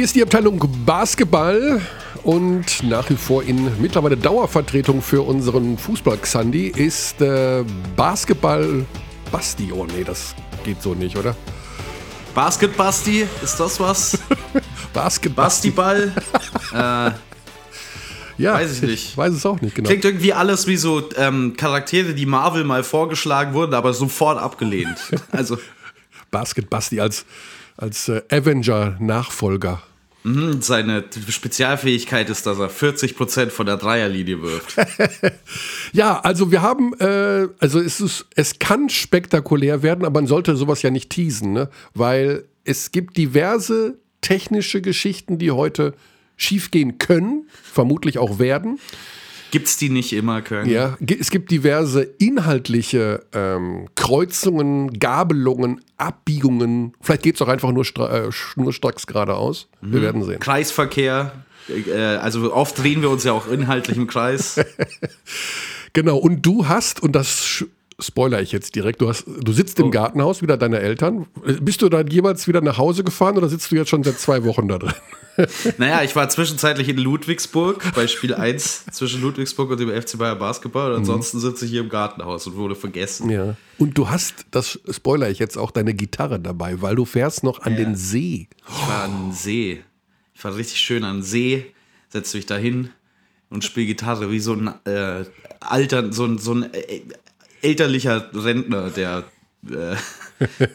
Hier ist die Abteilung Basketball und nach wie vor in mittlerweile Dauervertretung für unseren Fußball-Xandi ist äh, Basketball Basti. Oh nee, das geht so nicht, oder? Basket Basti, ist das was? Basket Bastiball? äh, ja, weiß ich nicht. Ich weiß es auch nicht genau. Klingt irgendwie alles wie so ähm, Charaktere, die Marvel mal vorgeschlagen wurden, aber sofort abgelehnt. Also Basket Basti als, als äh, Avenger-Nachfolger. Mh, seine Spezialfähigkeit ist, dass er 40% von der Dreierlinie wirft. Ja, also wir haben, äh, also es, ist, es kann spektakulär werden, aber man sollte sowas ja nicht teasen, ne? weil es gibt diverse technische Geschichten, die heute schiefgehen können, vermutlich auch werden. Gibt's die nicht immer, Köln? Ja, es gibt diverse inhaltliche ähm, Kreuzungen, Gabelungen, Abbiegungen. Vielleicht geht es auch einfach nur stra äh, schnurstracks geradeaus. Wir werden sehen. Kreisverkehr. Äh, also oft drehen wir uns ja auch inhaltlich im Kreis. Genau, und du hast, und das spoiler ich jetzt direkt, du, hast, du sitzt im Gartenhaus wieder deiner Eltern. Bist du dann jeweils wieder nach Hause gefahren oder sitzt du jetzt schon seit zwei Wochen da drin? Naja, ich war zwischenzeitlich in Ludwigsburg bei Spiel 1 zwischen Ludwigsburg und dem FC Bayern Basketball und ansonsten sitze ich hier im Gartenhaus und wurde vergessen. Ja. Und du hast, das spoiler ich jetzt auch, deine Gitarre dabei, weil du fährst noch an den See. Ich war an den See. Ich war richtig schön an den See, setze mich da hin und spiele Gitarre wie so ein äh, alter, so ein, so ein äh, elterlicher Rentner, der äh,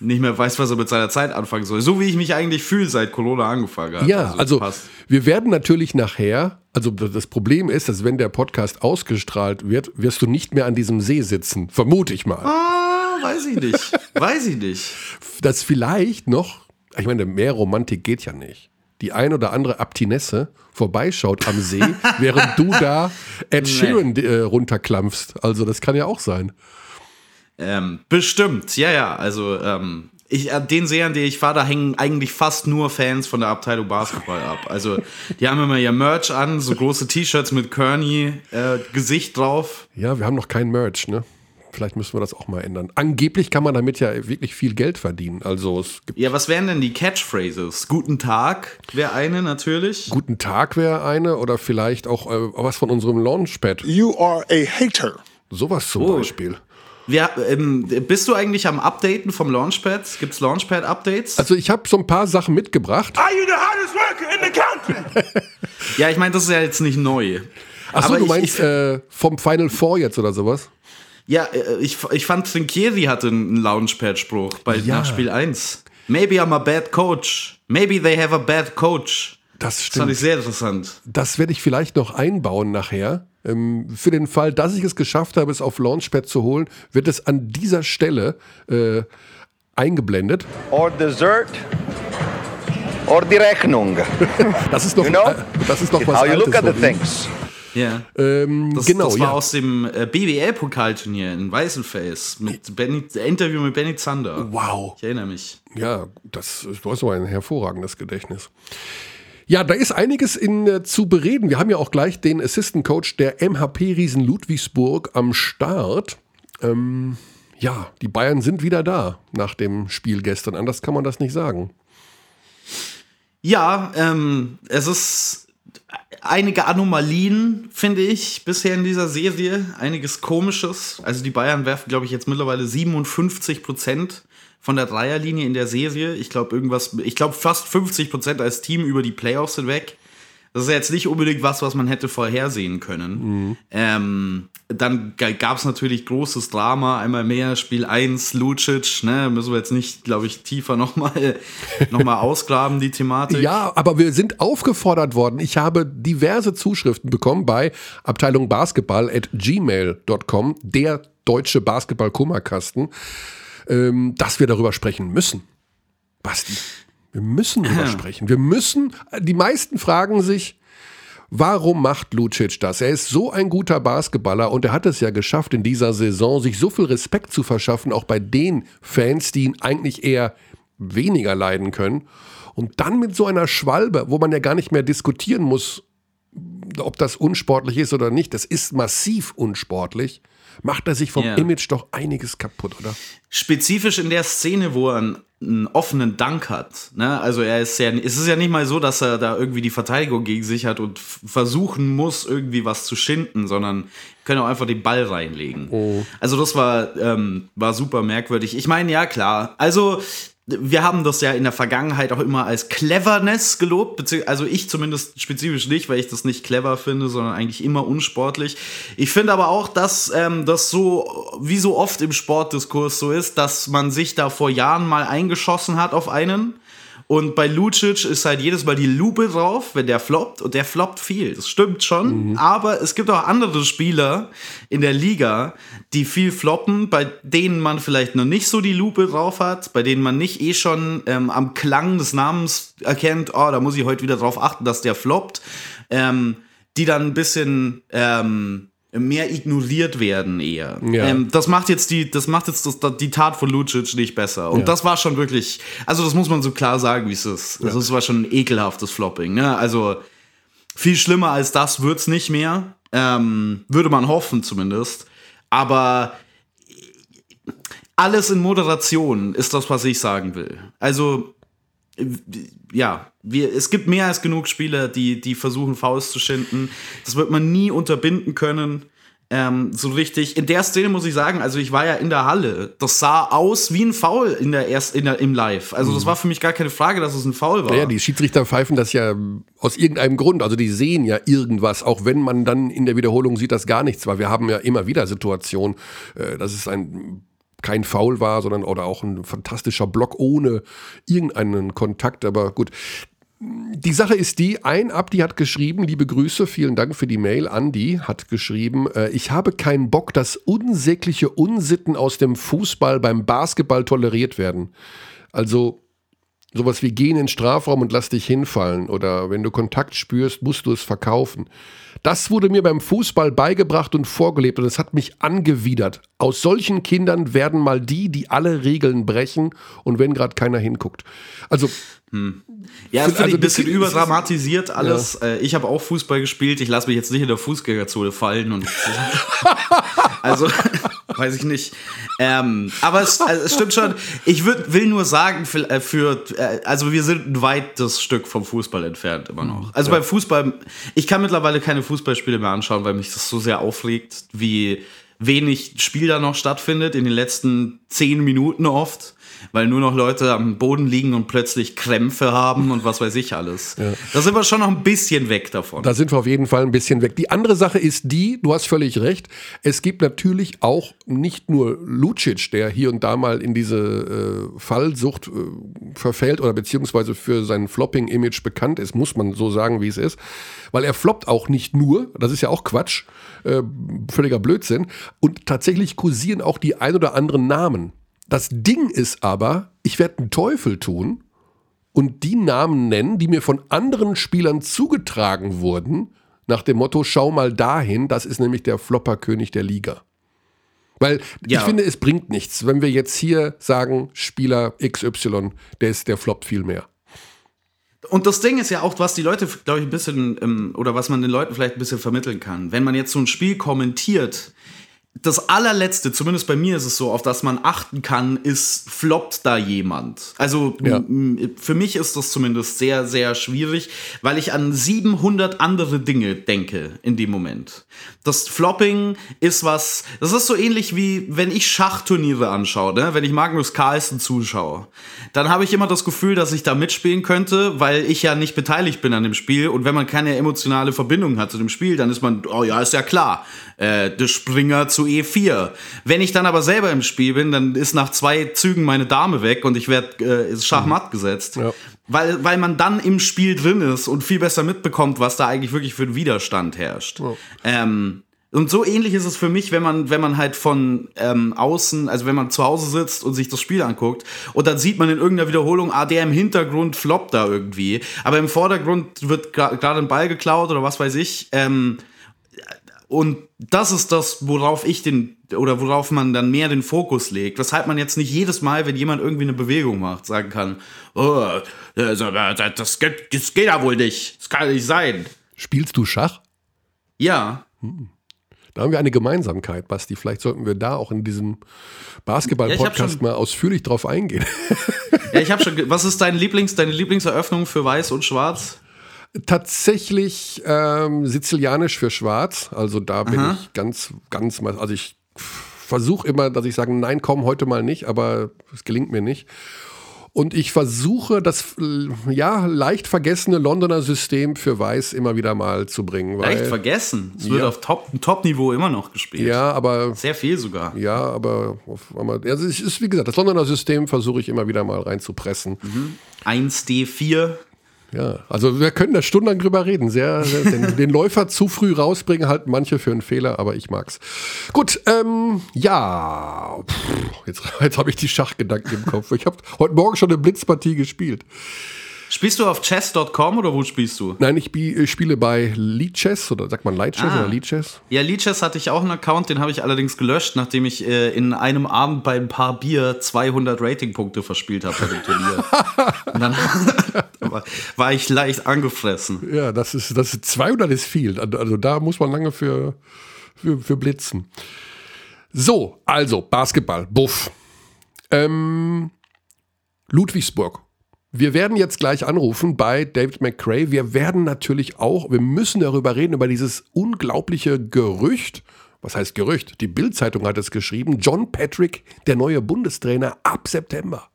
nicht mehr weiß, was er mit seiner Zeit anfangen soll. So wie ich mich eigentlich fühle, seit Corona angefangen hat. Ja, also passt. wir werden natürlich nachher, also das Problem ist, dass wenn der Podcast ausgestrahlt wird, wirst du nicht mehr an diesem See sitzen, vermute ich mal. Ah, weiß ich nicht. Weiß ich nicht. Dass vielleicht noch, ich meine, mehr Romantik geht ja nicht. Die ein oder andere Abtinesse vorbeischaut am See, während du da Ed Sheeran äh, runterklampfst. Also das kann ja auch sein. Ähm, bestimmt, ja, ja. Also, ähm, ich, äh, den See, an den ich fahre, da hängen eigentlich fast nur Fans von der Abteilung Basketball ab. Also, die haben immer ihr Merch an, so große T-Shirts mit Kearney-Gesicht drauf. Ja, wir haben noch kein Merch, ne? Vielleicht müssen wir das auch mal ändern. Angeblich kann man damit ja wirklich viel Geld verdienen. Also es gibt Ja, was wären denn die Catchphrases? Guten Tag wäre eine natürlich. Guten Tag wäre eine oder vielleicht auch äh, was von unserem Launchpad. You are a hater. Sowas zum Oh. Beispiel. Ja, ähm, bist du eigentlich am Updaten vom Launchpad? Gibt es Launchpad-Updates? Also ich habe so ein paar Sachen mitgebracht. Are you the hardest worker in the country? ja, ich meine, das ist ja jetzt nicht neu. Achso, Aber du ich- meinst ich- äh, vom Final Four jetzt oder sowas? Ja, äh, ich, ich fand Trinkieri hatte einen Launchpad-Spruch bei Ja. nach Spiel 1. Maybe I'm a bad coach. Maybe they have a bad coach. Das Das fand stimmt. ich sehr interessant. Das werde ich vielleicht noch einbauen nachher. Ähm, für den Fall, dass ich es geschafft habe, es auf Launchpad zu holen, wird es an dieser Stelle äh, eingeblendet. or dessert or die Rechnung. Das ist noch, You know? äh, das ist noch was how you look at the things. Ja. Ähm, Das, genau, das war ja. aus dem äh, BWL-Pokalturnier in Weißenfels mit Benny, Interview mit Benny Zander. Wow. Ich erinnere mich. Ja, das du hast aber ein hervorragendes Gedächtnis. Ja, da ist einiges in, äh, zu bereden. Wir haben ja auch gleich den Assistant Coach der MHP Riesen Ludwigsburg am Start. Ähm, ja, die Bayern sind wieder da nach dem Spiel gestern. Anders kann man das nicht sagen. Ja, ähm, es ist einige Anomalien, finde ich, bisher in dieser Serie. Einiges Komisches. Also die Bayern werfen, glaube ich, jetzt mittlerweile 57 Prozent von der Dreierlinie in der Serie. Ich glaube, irgendwas, ich glaube, fast 50 Prozent als Team über die Playoffs hinweg. Das ist ja jetzt nicht unbedingt was, was man hätte vorhersehen können. Ähm, dann gab es natürlich großes Drama, einmal mehr, Spiel 1, Lucic, ne, müssen wir jetzt nicht, glaube ich, tiefer nochmal noch mal ausgraben, die Thematik. Ja, aber wir sind aufgefordert worden. Ich habe diverse Zuschriften bekommen bei Abteilung Basketball at gmail.com, der deutsche Basketball-Kummerkasten, ähm, dass wir darüber sprechen müssen. Basti, wir müssen darüber sprechen. Wir müssen, die meisten fragen sich, Warum macht Lucic das? Er ist so ein guter Basketballer und er hat es ja geschafft, in dieser Saison sich so viel Respekt zu verschaffen, auch bei den Fans, die ihn eigentlich eher weniger leiden können. Und dann mit so einer Schwalbe, wo man ja gar nicht mehr diskutieren muss, ob das unsportlich ist oder nicht, das ist massiv unsportlich, macht er sich vom Ja. Image doch einiges kaputt, oder? Spezifisch in der Szene, wo er einen, einen offenen Dank hat. Ne? Also er ist ja, es ist ja nicht mal so, dass er da irgendwie die Verteidigung gegen sich hat und versuchen muss, irgendwie was zu schinden, sondern können auch einfach den Ball reinlegen. Also das war, ähm, war super merkwürdig. Ich meine, ja klar. Also wir haben das ja in der Vergangenheit auch immer als Cleverness gelobt, also ich zumindest spezifisch nicht, weil ich das nicht clever finde, sondern eigentlich immer unsportlich. Ich finde aber auch, dass ähm, das so, wie so oft im Sportdiskurs so ist, dass man sich da vor Jahren mal eingeschossen hat auf einen. Und bei Lucic ist halt jedes Mal die Lupe drauf, wenn der floppt. Und der floppt viel. Das stimmt schon. Aber es gibt auch andere Spieler in der Liga, die viel floppen, bei denen man vielleicht noch nicht so die Lupe drauf hat, bei denen man nicht eh schon ähm, am Klang des Namens erkennt, oh, da muss ich heute wieder drauf achten, dass der floppt. Ähm, die dann ein bisschen ähm, mehr ignoriert werden eher. Ja. Ähm, das macht jetzt die, das macht jetzt das, die Tat von Lucic nicht besser. Und Ja. das war schon wirklich, also das muss man so klar sagen, wie es ist. Also es war schon ein ekelhaftes Flopping. Ne? Also viel schlimmer als das wird's nicht mehr. Ähm, würde man hoffen zumindest. Aber alles in Moderation ist das, was ich sagen will. Also äh, ja, wir, es gibt mehr als genug Spieler, die, die versuchen, Fouls zu schinden. Das wird man nie unterbinden können. Ähm, so richtig. In der Szene muss ich sagen, also ich war ja in der Halle. Das sah aus wie ein Foul in der erst, in der, im Live. Also das war für mich gar keine Frage, dass es ein Foul war. Naja, die Schiedsrichter pfeifen das ja aus irgendeinem Grund. Also die sehen ja irgendwas, auch wenn man dann in der Wiederholung sieht, dass gar nichts war. Wir haben ja immer wieder Situationen, äh, dass es ein kein Foul war, sondern oder auch ein fantastischer Block ohne irgendeinen Kontakt. Aber gut. Die Sache ist die, ein Abdi hat geschrieben, liebe Grüße, vielen Dank für die Mail. Andi hat geschrieben, äh, ich habe keinen Bock, dass unsägliche Unsitten aus dem Fußball beim Basketball toleriert werden. Also Sowas wie geh in den Strafraum und lass dich hinfallen oder wenn du Kontakt spürst, musst du es verkaufen. Das wurde mir beim Fußball beigebracht und vorgelebt und es hat mich angewidert. Aus solchen Kindern werden mal die, die alle Regeln brechen und wenn gerade keiner hinguckt. Also Ja, das finde Also ich ein bisschen überdramatisiert alles. Äh, Ich habe auch Fußball gespielt. Ich lasse mich jetzt nicht in der Fußgängerzone fallen und also weiß ich nicht. Ähm, aber es, also es stimmt schon. Ich würd, will nur sagen, für, äh, für äh, also wir sind ein weites Stück vom Fußball entfernt immer noch. Also beim Fußball, ich kann mittlerweile keine Fußballspiele mehr anschauen, weil mich das so sehr aufregt, wie wenig Spiel da noch stattfindet in den letzten zehn Minuten oft. Weil nur noch Leute am Boden liegen und plötzlich Krämpfe haben und was weiß ich alles. Da sind wir schon noch ein bisschen weg davon. Da sind wir auf jeden Fall ein bisschen weg. Die andere Sache ist die, du hast völlig recht, es gibt natürlich auch nicht nur Lucic, der hier und da mal in diese äh, Fallsucht äh, verfällt oder beziehungsweise für sein Flopping-Image bekannt ist, muss man so sagen, wie es ist. Weil er floppt auch nicht nur, das ist ja auch Quatsch, äh, völliger Blödsinn. Und tatsächlich kursieren auch die ein oder anderen Namen. Das Ding ist aber, ich werde einen Teufel tun, und die Namen nennen, die mir von anderen Spielern zugetragen wurden, nach dem Motto, schau mal dahin, das ist nämlich der Flopperkönig der Liga. Weil Ja. ich finde, es bringt nichts, wenn wir jetzt hier sagen, Spieler XY, der ist, der floppt viel mehr. Und das Ding ist ja auch, was die Leute, glaube ich, ein bisschen, ähm, oder was man den Leuten vielleicht ein bisschen vermitteln kann. Wenn man jetzt so ein Spiel kommentiert, das allerletzte, zumindest bei mir ist es so, auf das man achten kann, ist, floppt da jemand? Also Ja. für mich ist das zumindest sehr, sehr schwierig, weil ich an 700 andere Dinge denke in dem Moment. Das Flopping ist was, das ist so ähnlich wie, wenn ich Schachturniere anschaue, ne? wenn ich Magnus Carlsen zuschaue, dann habe ich immer das Gefühl, dass ich da mitspielen könnte, weil ich ja nicht beteiligt bin an dem Spiel und wenn man keine emotionale Verbindung hat zu dem Spiel, dann ist man, oh ja, ist ja klar, äh, der Springer zu E4. Wenn ich dann aber selber im Spiel bin, dann ist nach zwei Zügen meine Dame weg und ich werde äh, Schachmatt gesetzt. Ja. Weil, weil man dann im Spiel drin ist und viel besser mitbekommt, was da eigentlich wirklich für einen Widerstand herrscht. Ähm, und so ähnlich ist es für mich, wenn man, wenn man halt von ähm, außen, also wenn man zu Hause sitzt und sich das Spiel anguckt und dann sieht man in irgendeiner Wiederholung, ah, der im Hintergrund floppt da irgendwie, aber im Vordergrund wird gerade ein Ball geklaut oder was weiß ich. Ähm, und das ist das, worauf ich den, oder worauf man dann mehr den Fokus legt. Weshalb man jetzt nicht jedes Mal, wenn jemand irgendwie eine Bewegung macht, sagen kann, oh, das, das, geht, das geht ja wohl nicht. Das kann ja nicht sein. Spielst du Schach? Ja. Da haben wir eine Gemeinsamkeit, Basti. Vielleicht sollten wir da auch in diesem Ja, Basketball-Podcast schon- mal ausführlich drauf eingehen. Ja, ich habe schon. Was ist dein Lieblings, deine Lieblingseröffnung für Weiß und Schwarz? Tatsächlich ähm, sizilianisch für schwarz. Also da bin ich ganz, ganz, also ich versuche immer, dass ich sage, nein, komm, heute mal nicht, aber es gelingt mir nicht. Und ich versuche, das ja leicht vergessene Londoner System für Weiß immer wieder mal zu bringen. Weil, Echt vergessen. Es wird Ja. auf Top- Top-Niveau immer noch gespielt. Ja, aber Sehr viel sogar. ja, aber auf also es ist wie gesagt, das Londoner System versuche ich immer wieder mal reinzupressen. 1D4. Ja, also wir können da stundenlang drüber reden. Sehr, sehr den, den Läufer zu früh rausbringen, halten manche für einen Fehler, aber ich mag's. Gut, ähm, ja, Pff, jetzt, jetzt habe ich die Schachgedanken im Kopf. Ich habe heute Morgen schon eine Blitzpartie gespielt. Spielst du auf chess.com oder wo spielst du? Nein, ich äh, spiele bei Lead Chess oder sagt man Light Chess Ah. oder Lead Chess? Ja, Leadchess hatte ich auch einen Account, den habe ich allerdings gelöscht, nachdem ich äh, in einem Abend bei ein paar Bier 200 Ratingpunkte verspielt habe bei dem Turnier. Und dann war- war ich leicht angefressen. Ja, das ist, das ist 200 ist viel. Also da muss man lange für, für, für blitzen. So, also Basketball, Buff. Ähm, Ludwigsburg. Wir werden jetzt gleich anrufen bei David McCray. Wir werden natürlich auch, wir müssen darüber reden, über dieses unglaubliche Gerücht. Was heißt Gerücht? Die Bild-Zeitung hat es geschrieben. John Patrick, der neue Bundestrainer ab September.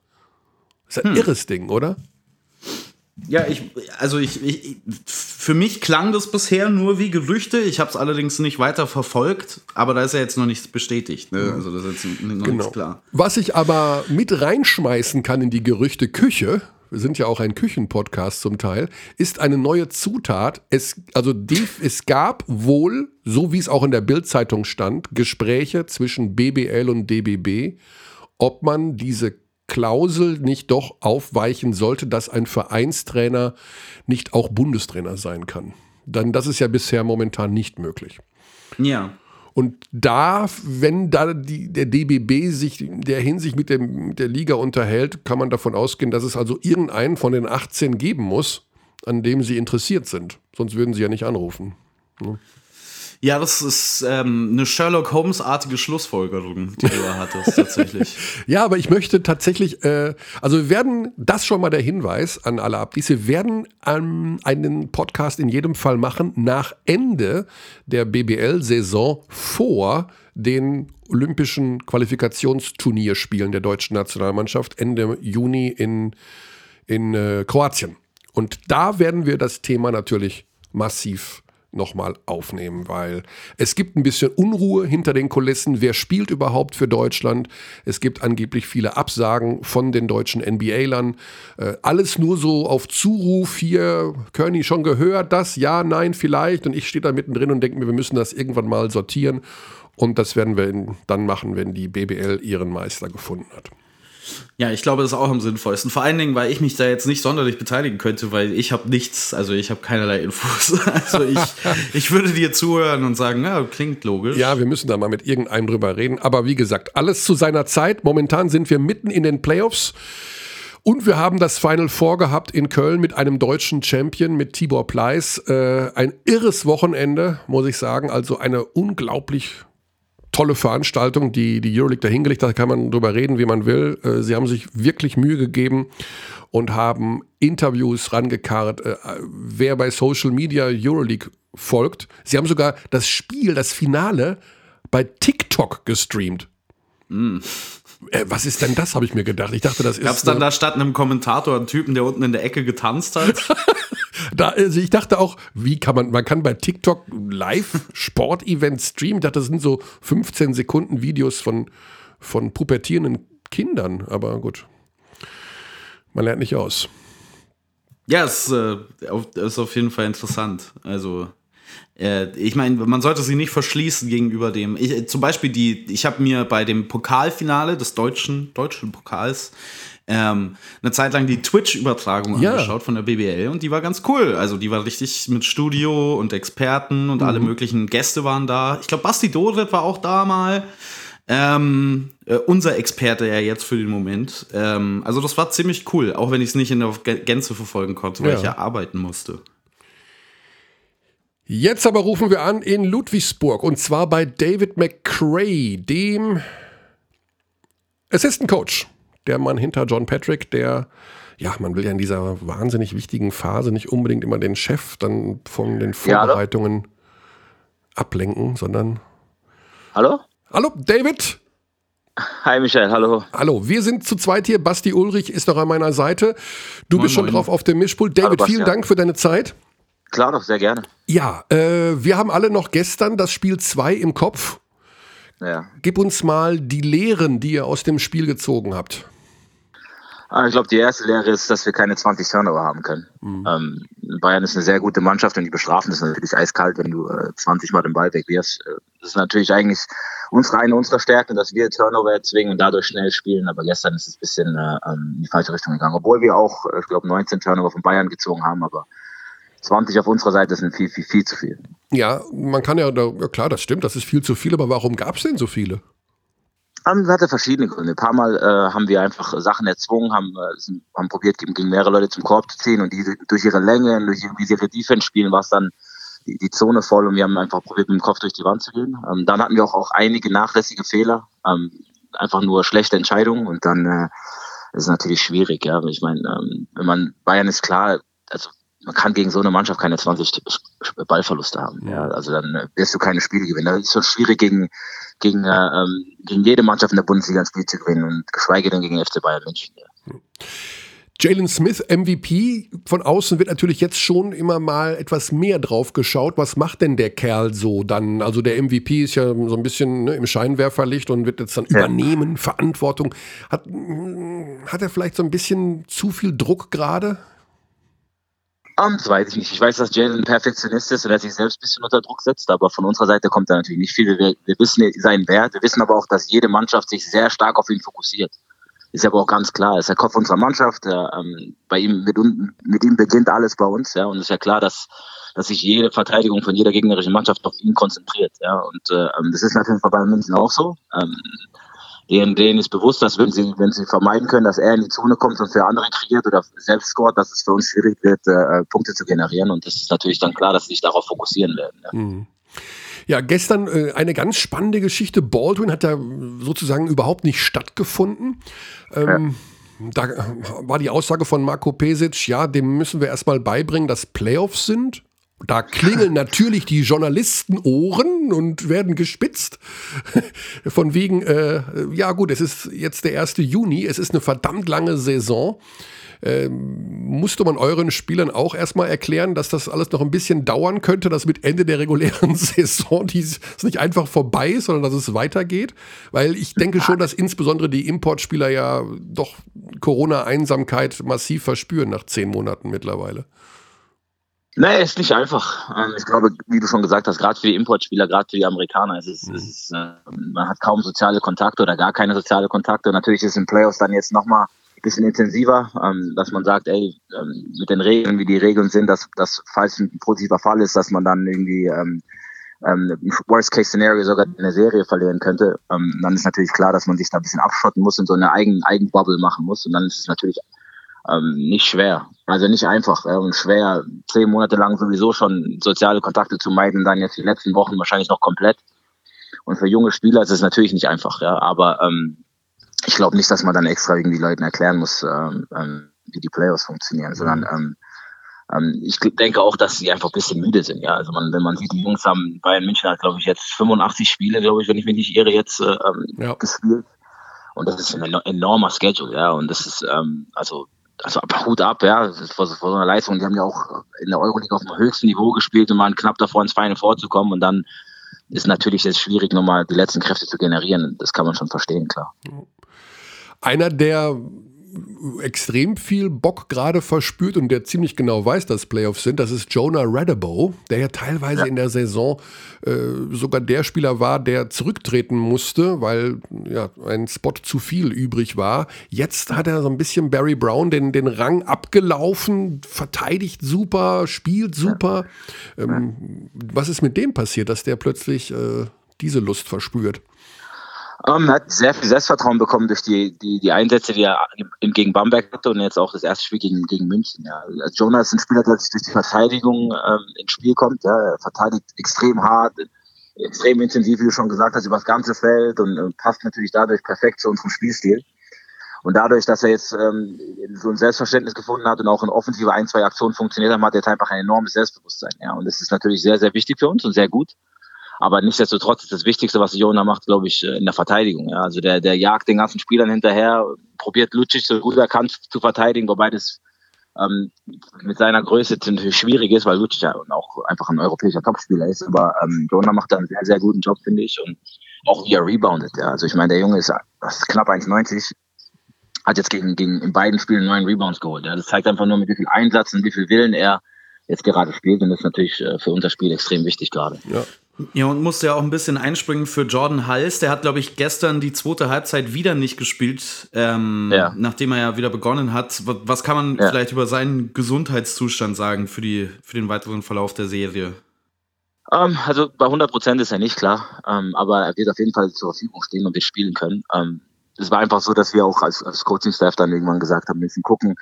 Das ist ein irres Ding, oder? Ja, ich, also ich, ich, für mich klang das bisher nur wie Gerüchte. Ich habe es allerdings nicht weiter verfolgt, aber da ist ja jetzt noch nichts bestätigt. Ne? Also das ist jetzt noch nichts klar. Was ich aber mit reinschmeißen kann in die Gerüchte Küche, wir sind ja auch ein Küchenpodcast zum Teil, ist eine neue Zutat. Es, also die, es gab wohl, so wie es auch in der Bildzeitung stand, Gespräche zwischen BBL und DBB, ob man diese Klausel nicht doch aufweichen sollte, dass ein Vereinstrainer nicht auch Bundestrainer sein kann. Dann das ist ja bisher momentan nicht möglich. Ja. Und da, wenn da die, der DBB sich der Hinsicht mit, dem, mit der Liga unterhält, kann man davon ausgehen, dass es also irgendeinen von den 18 geben muss, an dem sie interessiert sind. Sonst würden sie ja nicht anrufen. Ja, das ist ähm, eine Sherlock Holmes-artige Schlussfolgerung, die du da hattest, tatsächlich. Ja, aber ich möchte tatsächlich, äh, also wir werden, das schon mal der Hinweis an alle Abdis, wir werden ähm, einen Podcast in jedem Fall machen nach Ende der BBL-Saison vor den olympischen Qualifikationsturnierspielen der deutschen Nationalmannschaft Ende Juni in, in äh, Kroatien. Und da werden wir das Thema natürlich massiv nochmal aufnehmen, weil es gibt ein bisschen Unruhe hinter den Kulissen. Wer spielt überhaupt für Deutschland? Es gibt angeblich viele Absagen von den deutschen NBA-Lern. Äh, alles nur so auf Zuruf hier. Körny schon gehört, das? Ja, nein, vielleicht. Und ich stehe da mittendrin und denke mir, wir müssen das irgendwann mal sortieren. Und das werden wir dann machen, wenn die BBL ihren Meister gefunden hat. Ja, ich glaube, das ist auch am sinnvollsten. Vor allen Dingen, weil ich mich da jetzt nicht sonderlich beteiligen könnte, weil ich habe nichts, also ich habe keinerlei Infos. Also ich, ich würde dir zuhören und sagen, ja, klingt logisch. Ja, wir müssen da mal mit irgendeinem drüber reden. Aber wie gesagt, alles zu seiner Zeit. Momentan sind wir mitten in den Playoffs. Und wir haben das Final Four gehabt in Köln mit einem deutschen Champion, mit Tibor Pleiss. Äh, ein irres Wochenende, muss ich sagen. Also eine unglaublich tolle Veranstaltung, die die Euroleague da hingelegt hat. Da kann man drüber reden, wie man will. Äh, sie haben sich wirklich Mühe gegeben und haben Interviews rangekarrt. Äh, wer bei Social Media Euroleague folgt, sie haben sogar das Spiel, das Finale bei TikTok gestreamt. Äh, was ist denn das, habe ich mir gedacht. Ich dachte, das Gab es ist. dann da statt einem Kommentator einen Typen, der unten in der Ecke getanzt hat? Da, also ich dachte auch, wie kann man, man kann bei TikTok live Sportevents streamen. Ich dachte, das sind so 15 Sekunden Videos von, von pubertierenden Kindern. Aber gut, man lernt nicht aus. ja, es äh, ist auf jeden Fall interessant. Also, äh, ich meine, man sollte sie nicht verschließen gegenüber dem. Ich, äh, zum Beispiel die, ich habe mir bei dem Pokalfinale des deutschen, deutschen Pokals ähm, eine Zeit lang die Twitch-Übertragung Ja. angeschaut von der BBL und die war ganz cool. Also die war richtig mit Studio und Experten und alle möglichen Gäste waren da. Ich glaube, Basti Doret war auch da mal. Ähm, äh, unser Experte ja jetzt für den Moment. Ähm, also das war ziemlich cool, auch wenn ich es nicht in der Gä- Gänze verfolgen konnte, weil Ja. ich ja arbeiten musste. Jetzt aber rufen wir an in Ludwigsburg und zwar bei David McCray, dem Assistant Coach, der Mann hinter John Patrick, der ja, man will ja in dieser wahnsinnig wichtigen Phase nicht unbedingt immer den Chef dann von den Vorbereitungen ja, ablenken, sondern. Hallo? Hallo, David? Hi Michael, hallo. Hallo, wir sind zu zweit hier. Basti Ulrich ist noch an meiner Seite. Du moin, bist schon moin. drauf auf dem Mischpult. David, hallo, vielen Dank für deine Zeit. Klar doch, sehr gerne. Ja, äh, wir haben alle noch gestern das Spiel 2 im Kopf. Ja. Gib uns mal die Lehren, die ihr aus dem Spiel gezogen habt. Ah, ich glaube, die erste Lehre ist, dass wir keine 20 Turnover haben können. Mhm. Ähm, Bayern ist eine sehr gute Mannschaft und die bestrafen das natürlich eiskalt, wenn du äh, 20 Mal den Ball wegwirfst. Äh, das ist natürlich eigentlich unsere eine unserer Stärken, dass wir Turnover erzwingen und dadurch schnell spielen. Aber gestern ist es ein bisschen äh, ähm, in die falsche Richtung gegangen. Obwohl wir auch, äh, ich glaube, 19 Turnover von Bayern gezogen haben, aber 20 auf unserer Seite sind viel, viel, viel zu viel. Ja, man kann ja, ja klar, das stimmt, das ist viel zu viel, aber warum gab es denn so viele? Das hatte verschiedene Gründe. Ein paar Mal äh, haben wir einfach Sachen erzwungen, haben, äh, haben probiert, gegen mehrere Leute zum Korb zu ziehen und die durch ihre Länge, durch wie sie ihre Defense spielen, war es dann die, die, Zone voll und wir haben einfach probiert, mit dem Kopf durch die Wand zu gehen. Ähm, dann hatten wir auch, auch einige nachlässige Fehler, ähm, einfach nur schlechte Entscheidungen und dann äh, ist es natürlich schwierig. Ja, ich meine, ähm, wenn man Bayern ist klar, also man kann gegen so eine Mannschaft keine 20 Ballverluste haben. Ja, also dann äh, wirst du keine Spiele gewinnen. Das ist schon schwierig gegen gegen, äh, ähm, gegen jede Mannschaft in der Bundesliga ein Spiel zu gewinnen und geschweige denn gegen FC Bayern München. Ja. Jalen Smith, MVP, von außen wird natürlich jetzt schon immer mal etwas mehr drauf geschaut. Was macht denn der Kerl so dann? Also der MVP ist ja so ein bisschen ne, im Scheinwerferlicht und wird jetzt dann ja. übernehmen, Verantwortung. Hat, hat er vielleicht so ein bisschen zu viel Druck gerade? Das weiß ich nicht. Ich weiß, dass Jalen Perfektionist ist und er sich selbst ein bisschen unter Druck setzt, aber von unserer Seite kommt da natürlich nicht viel. Wir, wir wissen seinen Wert, wir wissen aber auch, dass jede Mannschaft sich sehr stark auf ihn fokussiert. Ist aber auch ganz klar, er ist der Kopf unserer Mannschaft. Er, ähm, bei ihm, mit, mit, ihm beginnt alles bei uns, ja, und es ist ja klar, dass, dass sich jede Verteidigung von jeder gegnerischen Mannschaft auf ihn konzentriert, ja, und äh, ähm, das ist natürlich bei Bayern München auch so. Ähm, denen, denen ist bewusst, dass wenn sie, wenn sie vermeiden können, dass er in die Zone kommt und für andere kreiert oder selbst scoret, dass es für uns schwierig wird, äh, Punkte zu generieren. Und das ist natürlich dann klar, dass sie sich darauf fokussieren werden. Ja. Mhm. Ja, gestern äh, eine ganz spannende Geschichte. Baldwin hat ja sozusagen überhaupt nicht stattgefunden. Ähm, ja. Da war die Aussage von Marco Pesic, ja, dem müssen wir erstmal beibringen, dass Playoffs sind. Da klingeln natürlich die Journalistenohren und werden gespitzt. Von wegen, äh, ja gut, es ist jetzt der 1. Juni, es ist eine verdammt lange Saison. Ähm, musste man euren Spielern auch erstmal erklären, dass das alles noch ein bisschen dauern könnte, dass mit Ende der regulären Saison es nicht einfach vorbei ist, sondern dass es weitergeht? Weil ich denke schon, dass insbesondere die Importspieler ja doch Corona-Einsamkeit massiv verspüren nach zehn Monaten mittlerweile. Nee, ist nicht einfach. Ähm, ich glaube, wie du schon gesagt hast, gerade für die Importspieler, gerade für die Amerikaner, ist es, mhm. ist, äh, man hat kaum soziale Kontakte oder gar keine soziale Kontakte. Und natürlich ist es in Playoffs dann jetzt nochmal ein bisschen intensiver, ähm, dass man sagt, ey, ähm, mit den Regeln, wie die Regeln sind, dass, dass falls ein positiver Fall ist, dass man dann irgendwie ähm, ähm, Worst-Case-Szenario sogar eine Serie verlieren könnte, ähm, dann ist natürlich klar, dass man sich da ein bisschen abschotten muss und so eine eigene Eigenbubble machen muss. Und dann ist es natürlich ähm, nicht schwer. Also nicht einfach äh, und schwer, zehn Monate lang sowieso schon soziale Kontakte zu meiden, dann jetzt die letzten Wochen wahrscheinlich noch komplett. Und für junge Spieler ist es natürlich nicht einfach, ja. Aber ähm, ich glaube nicht, dass man dann extra irgendwie Leuten erklären muss, ähm, ähm, wie die Playoffs funktionieren, sondern mhm. ähm, ähm, ich denke auch, dass sie einfach ein bisschen müde sind. Ja, also man, wenn man sieht, die Jungs haben Bayern München hat, glaube ich, jetzt 85 Spiele, glaube ich, wenn ich mich nicht irre, jetzt äh, ähm, ja. gespielt. Und das ist ein enormer Schedule, ja. Und das ist ähm, also also Hut ab, ja, vor, vor so einer Leistung. Die haben ja auch in der Euroleague auf dem höchsten Niveau gespielt und waren knapp davor ins Feine vorzukommen. Und dann ist natürlich jetzt schwierig, nochmal die letzten Kräfte zu generieren. Das kann man schon verstehen, klar. Einer, der extrem viel Bock gerade verspürt und der ziemlich genau weiß, dass Playoffs sind, das ist Jonah Radebow, der ja teilweise ja. in der Saison äh, sogar der Spieler war, der zurücktreten musste, weil ja ein Spot zu viel übrig war. Jetzt hat er so ein bisschen Barry Brown den, den Rang abgelaufen, verteidigt super, spielt super. Ja. Ähm, was ist mit dem passiert, dass der plötzlich äh, diese Lust verspürt? Ähm, hat sehr viel Selbstvertrauen bekommen durch die, die, die Einsätze, die er gegen Bamberg hatte und jetzt auch das erste Spiel gegen, gegen München. Ja. Jonas ist ein Spieler, der sich durch die Verteidigung ähm, ins Spiel kommt. Ja. Er verteidigt extrem hart, extrem intensiv, wie du schon gesagt hast, über das ganze Feld und, und passt natürlich dadurch perfekt zu unserem Spielstil. Und dadurch, dass er jetzt ähm, so ein Selbstverständnis gefunden hat und auch in offensive ein, zwei Aktionen funktioniert hat, hat er einfach ein enormes Selbstbewusstsein. Ja. Und das ist natürlich sehr, sehr wichtig für uns und sehr gut. Aber nichtsdestotrotz ist das Wichtigste, was Jona macht, glaube ich, äh, in der Verteidigung. Ja. Also der, der jagt den ganzen Spielern hinterher, probiert Lucic so gut er kann zu verteidigen, wobei das ähm, mit seiner Größe natürlich schwierig ist, weil Lucic ja auch einfach ein europäischer Topspieler ist. Aber ähm, Jona macht da einen sehr, sehr guten Job, finde ich. Und auch wie er reboundet. Ja. Also ich meine, der Junge ist, ist knapp 1,90 hat jetzt gegen, gegen in beiden Spielen neun Rebounds geholt. Ja. Das zeigt einfach nur, mit wie viel Einsatz und wie viel Willen er jetzt gerade spielt. Und das ist natürlich äh, für unser Spiel extrem wichtig gerade. Ja. Ja, und musste ja auch ein bisschen einspringen für Jordan Hals. Der hat, glaube ich, gestern die zweite Halbzeit wieder nicht gespielt, ähm, ja. nachdem er ja wieder begonnen hat. Was kann man ja. vielleicht über seinen Gesundheitszustand sagen für, die, für den weiteren Verlauf der Serie? Um, ähm, also bei 100 Prozent ist er nicht klar, um, ähm, aber er wird auf jeden Fall zur Verfügung stehen und wir spielen können. Um, ähm, es war einfach so, dass wir auch als, als Coaching-Staff dann irgendwann gesagt haben, wir müssen gucken,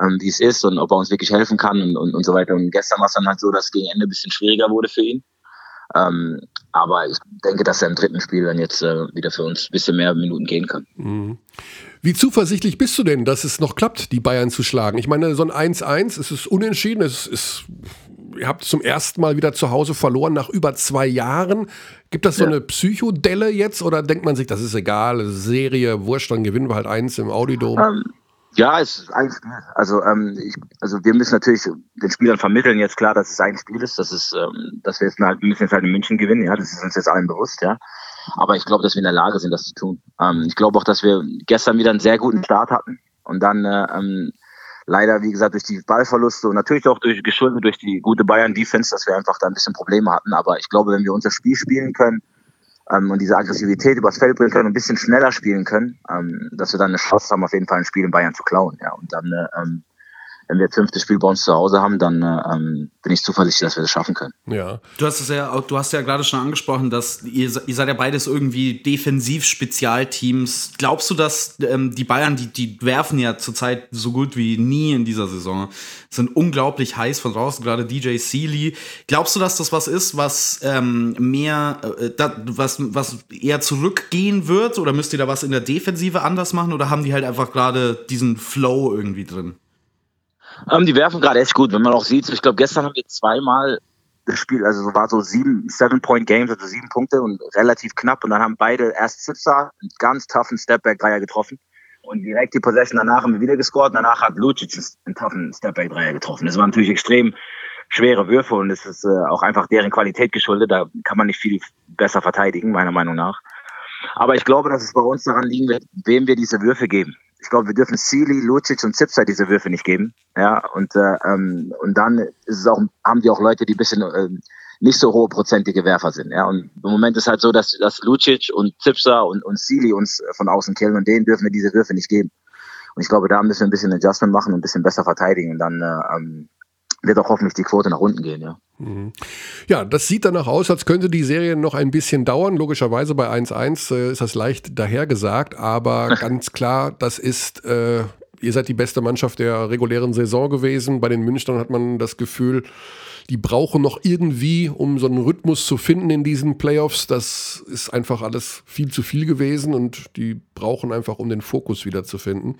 wie es ist und ob er uns wirklich helfen kann und, und, und so weiter. Und gestern war es dann halt so, dass es gegen Ende ein bisschen schwieriger wurde für ihn. Ähm, aber ich denke, dass er im dritten Spiel dann jetzt äh, wieder für uns ein bisschen mehr Minuten gehen kann. Mhm. Wie zuversichtlich bist du denn, dass es noch klappt, die Bayern zu schlagen? Ich meine, so ein 1-1, es ist unentschieden, es ist, ihr habt zum ersten Mal wieder zu Hause verloren nach über zwei Jahren. Gibt das so ja. eine Psychodelle jetzt oder denkt man sich, das ist egal, Serie, Wurscht, dann gewinnen wir halt eins im Audidom? Ähm, ja, es ist ein Spiel. Also, ähm, ich, also wir müssen natürlich den Spielern vermitteln jetzt klar, dass es ein Spiel ist, dass es, ähm, dass wir jetzt halt, wir müssen jetzt halt in München gewinnen, ja, das ist uns jetzt allen bewusst, ja. Aber ich glaube, dass wir in der Lage sind, das zu tun. Ähm, ich glaube auch, dass wir gestern wieder einen sehr guten Start hatten und dann äh, ähm, leider, wie gesagt, durch die Ballverluste und natürlich auch durch geschuldet durch die gute Bayern-Defense, dass wir einfach da ein bisschen Probleme hatten. Aber ich glaube, wenn wir unser Spiel spielen können, ähm, und diese Aggressivität übers Feld bringen können ein bisschen schneller spielen können, ähm, dass wir dann eine Chance haben, auf jeden Fall ein Spiel in Bayern zu klauen. Ja, und dann äh, ähm, wenn wir das fünfte Spiel bei uns zu Hause haben, dann äh, ähm, bin ich zuversichtlich, dass wir das schaffen können. Ja. Du hast es ja, du hast ja gerade schon angesprochen, dass ihr, ihr seid ja beides irgendwie Defensiv-Spezialteams. Glaubst du, dass ähm, die Bayern, die, die werfen ja zurzeit so gut wie nie in dieser Saison, sind unglaublich heiß von draußen, gerade DJ Sealy. Glaubst du, dass das was ist, was ähm, mehr, äh, da, was, was eher zurückgehen wird? Oder müsst ihr da was in der Defensive anders machen? Oder haben die halt einfach gerade diesen Flow irgendwie drin? Ähm, die werfen gerade echt gut, wenn man auch sieht. Ich glaube, gestern haben wir zweimal das Spiel, also so war so sieben, Seven-Point-Games, also sieben Punkte und relativ knapp. Und dann haben beide erst Zipsa einen ganz toughen Stepback-Dreier getroffen. Und direkt die Possession danach haben wir wieder gescored. Danach hat Lucic einen toughen Stepback-Dreier getroffen. Das waren natürlich extrem schwere Würfe und es ist äh, auch einfach deren Qualität geschuldet. Da kann man nicht viel besser verteidigen, meiner Meinung nach. Aber ich glaube, dass es bei uns daran liegen wird, wem wir diese Würfe geben ich glaube, wir dürfen Sealy, Lucic und Zipser diese Würfe nicht geben. Ja, und, äh, ähm, und dann ist es auch, haben die auch Leute, die ein bisschen äh, nicht so hohe prozentige Werfer sind. Ja, und im Moment ist halt so, dass, dass Lucic und Zipser und, und Sealy uns von außen killen und denen dürfen wir diese Würfe nicht geben. Und ich glaube, da müssen wir ein bisschen Adjustment machen und ein bisschen besser verteidigen. Und dann äh, ähm, wird auch hoffentlich die Quote nach unten gehen, ja. Mhm. Ja, das sieht danach aus, als könnte die Serie noch ein bisschen dauern. Logischerweise bei 1-1 äh, ist das leicht dahergesagt, aber ganz klar, das ist, äh, ihr seid die beste Mannschaft der regulären Saison gewesen. Bei den Münchnern hat man das Gefühl, die brauchen noch irgendwie, um so einen Rhythmus zu finden in diesen Playoffs. Das ist einfach alles viel zu viel gewesen und die brauchen einfach, um den Fokus wieder zu finden.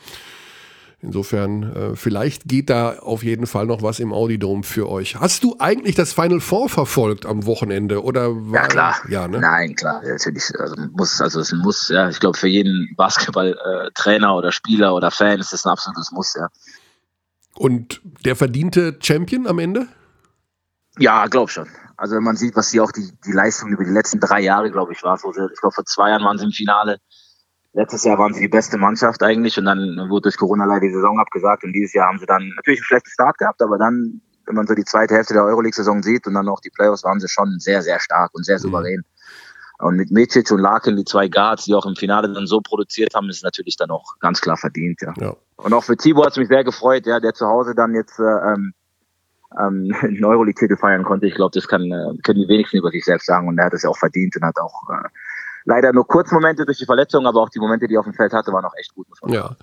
Insofern, äh, vielleicht geht da auf jeden Fall noch was im Audidom für euch. Hast du eigentlich das Final Four verfolgt am Wochenende? Oder war, ja, klar. Ja, ne? Nein, klar. Natürlich also muss, also es muss, ja, ich glaube, für jeden Basketballtrainer oder Spieler oder Fan ist das ein absolutes Muss, ja. Und der verdiente Champion am Ende? Ja, glaub schon. Also wenn man sieht, was sie auch die, die Leistung über die letzten drei Jahre, glaube ich, war. Ich glaube, vor zwei Jahren waren sie im Finale Letztes Jahr waren sie die beste Mannschaft eigentlich und dann wurde durch Corona leider die Saison abgesagt und dieses Jahr haben sie dann natürlich einen schlechten Start gehabt, aber dann, wenn man so die zweite Hälfte der Euroleague-Saison sieht und dann auch die Playoffs, waren sie schon sehr, sehr stark und sehr mhm. souverän. Mhm. Und mit Mecic und Larkin, die zwei Guards, die auch im Finale dann so produziert haben, ist es natürlich dann auch ganz klar verdient, ja. ja. Und auch für Tibor hat es mich sehr gefreut, ja, der zu Hause dann jetzt äh, ähm, ähm, einen Euroleague-Titel feiern konnte. Ich glaube, das kann, äh, können die wenigsten über sich selbst sagen und er hat es ja auch verdient und hat auch äh, leider nur Kurzmomente durch die Verletzung, aber auch die Momente, die er auf dem Feld hatte, waren auch echt gut. Ja.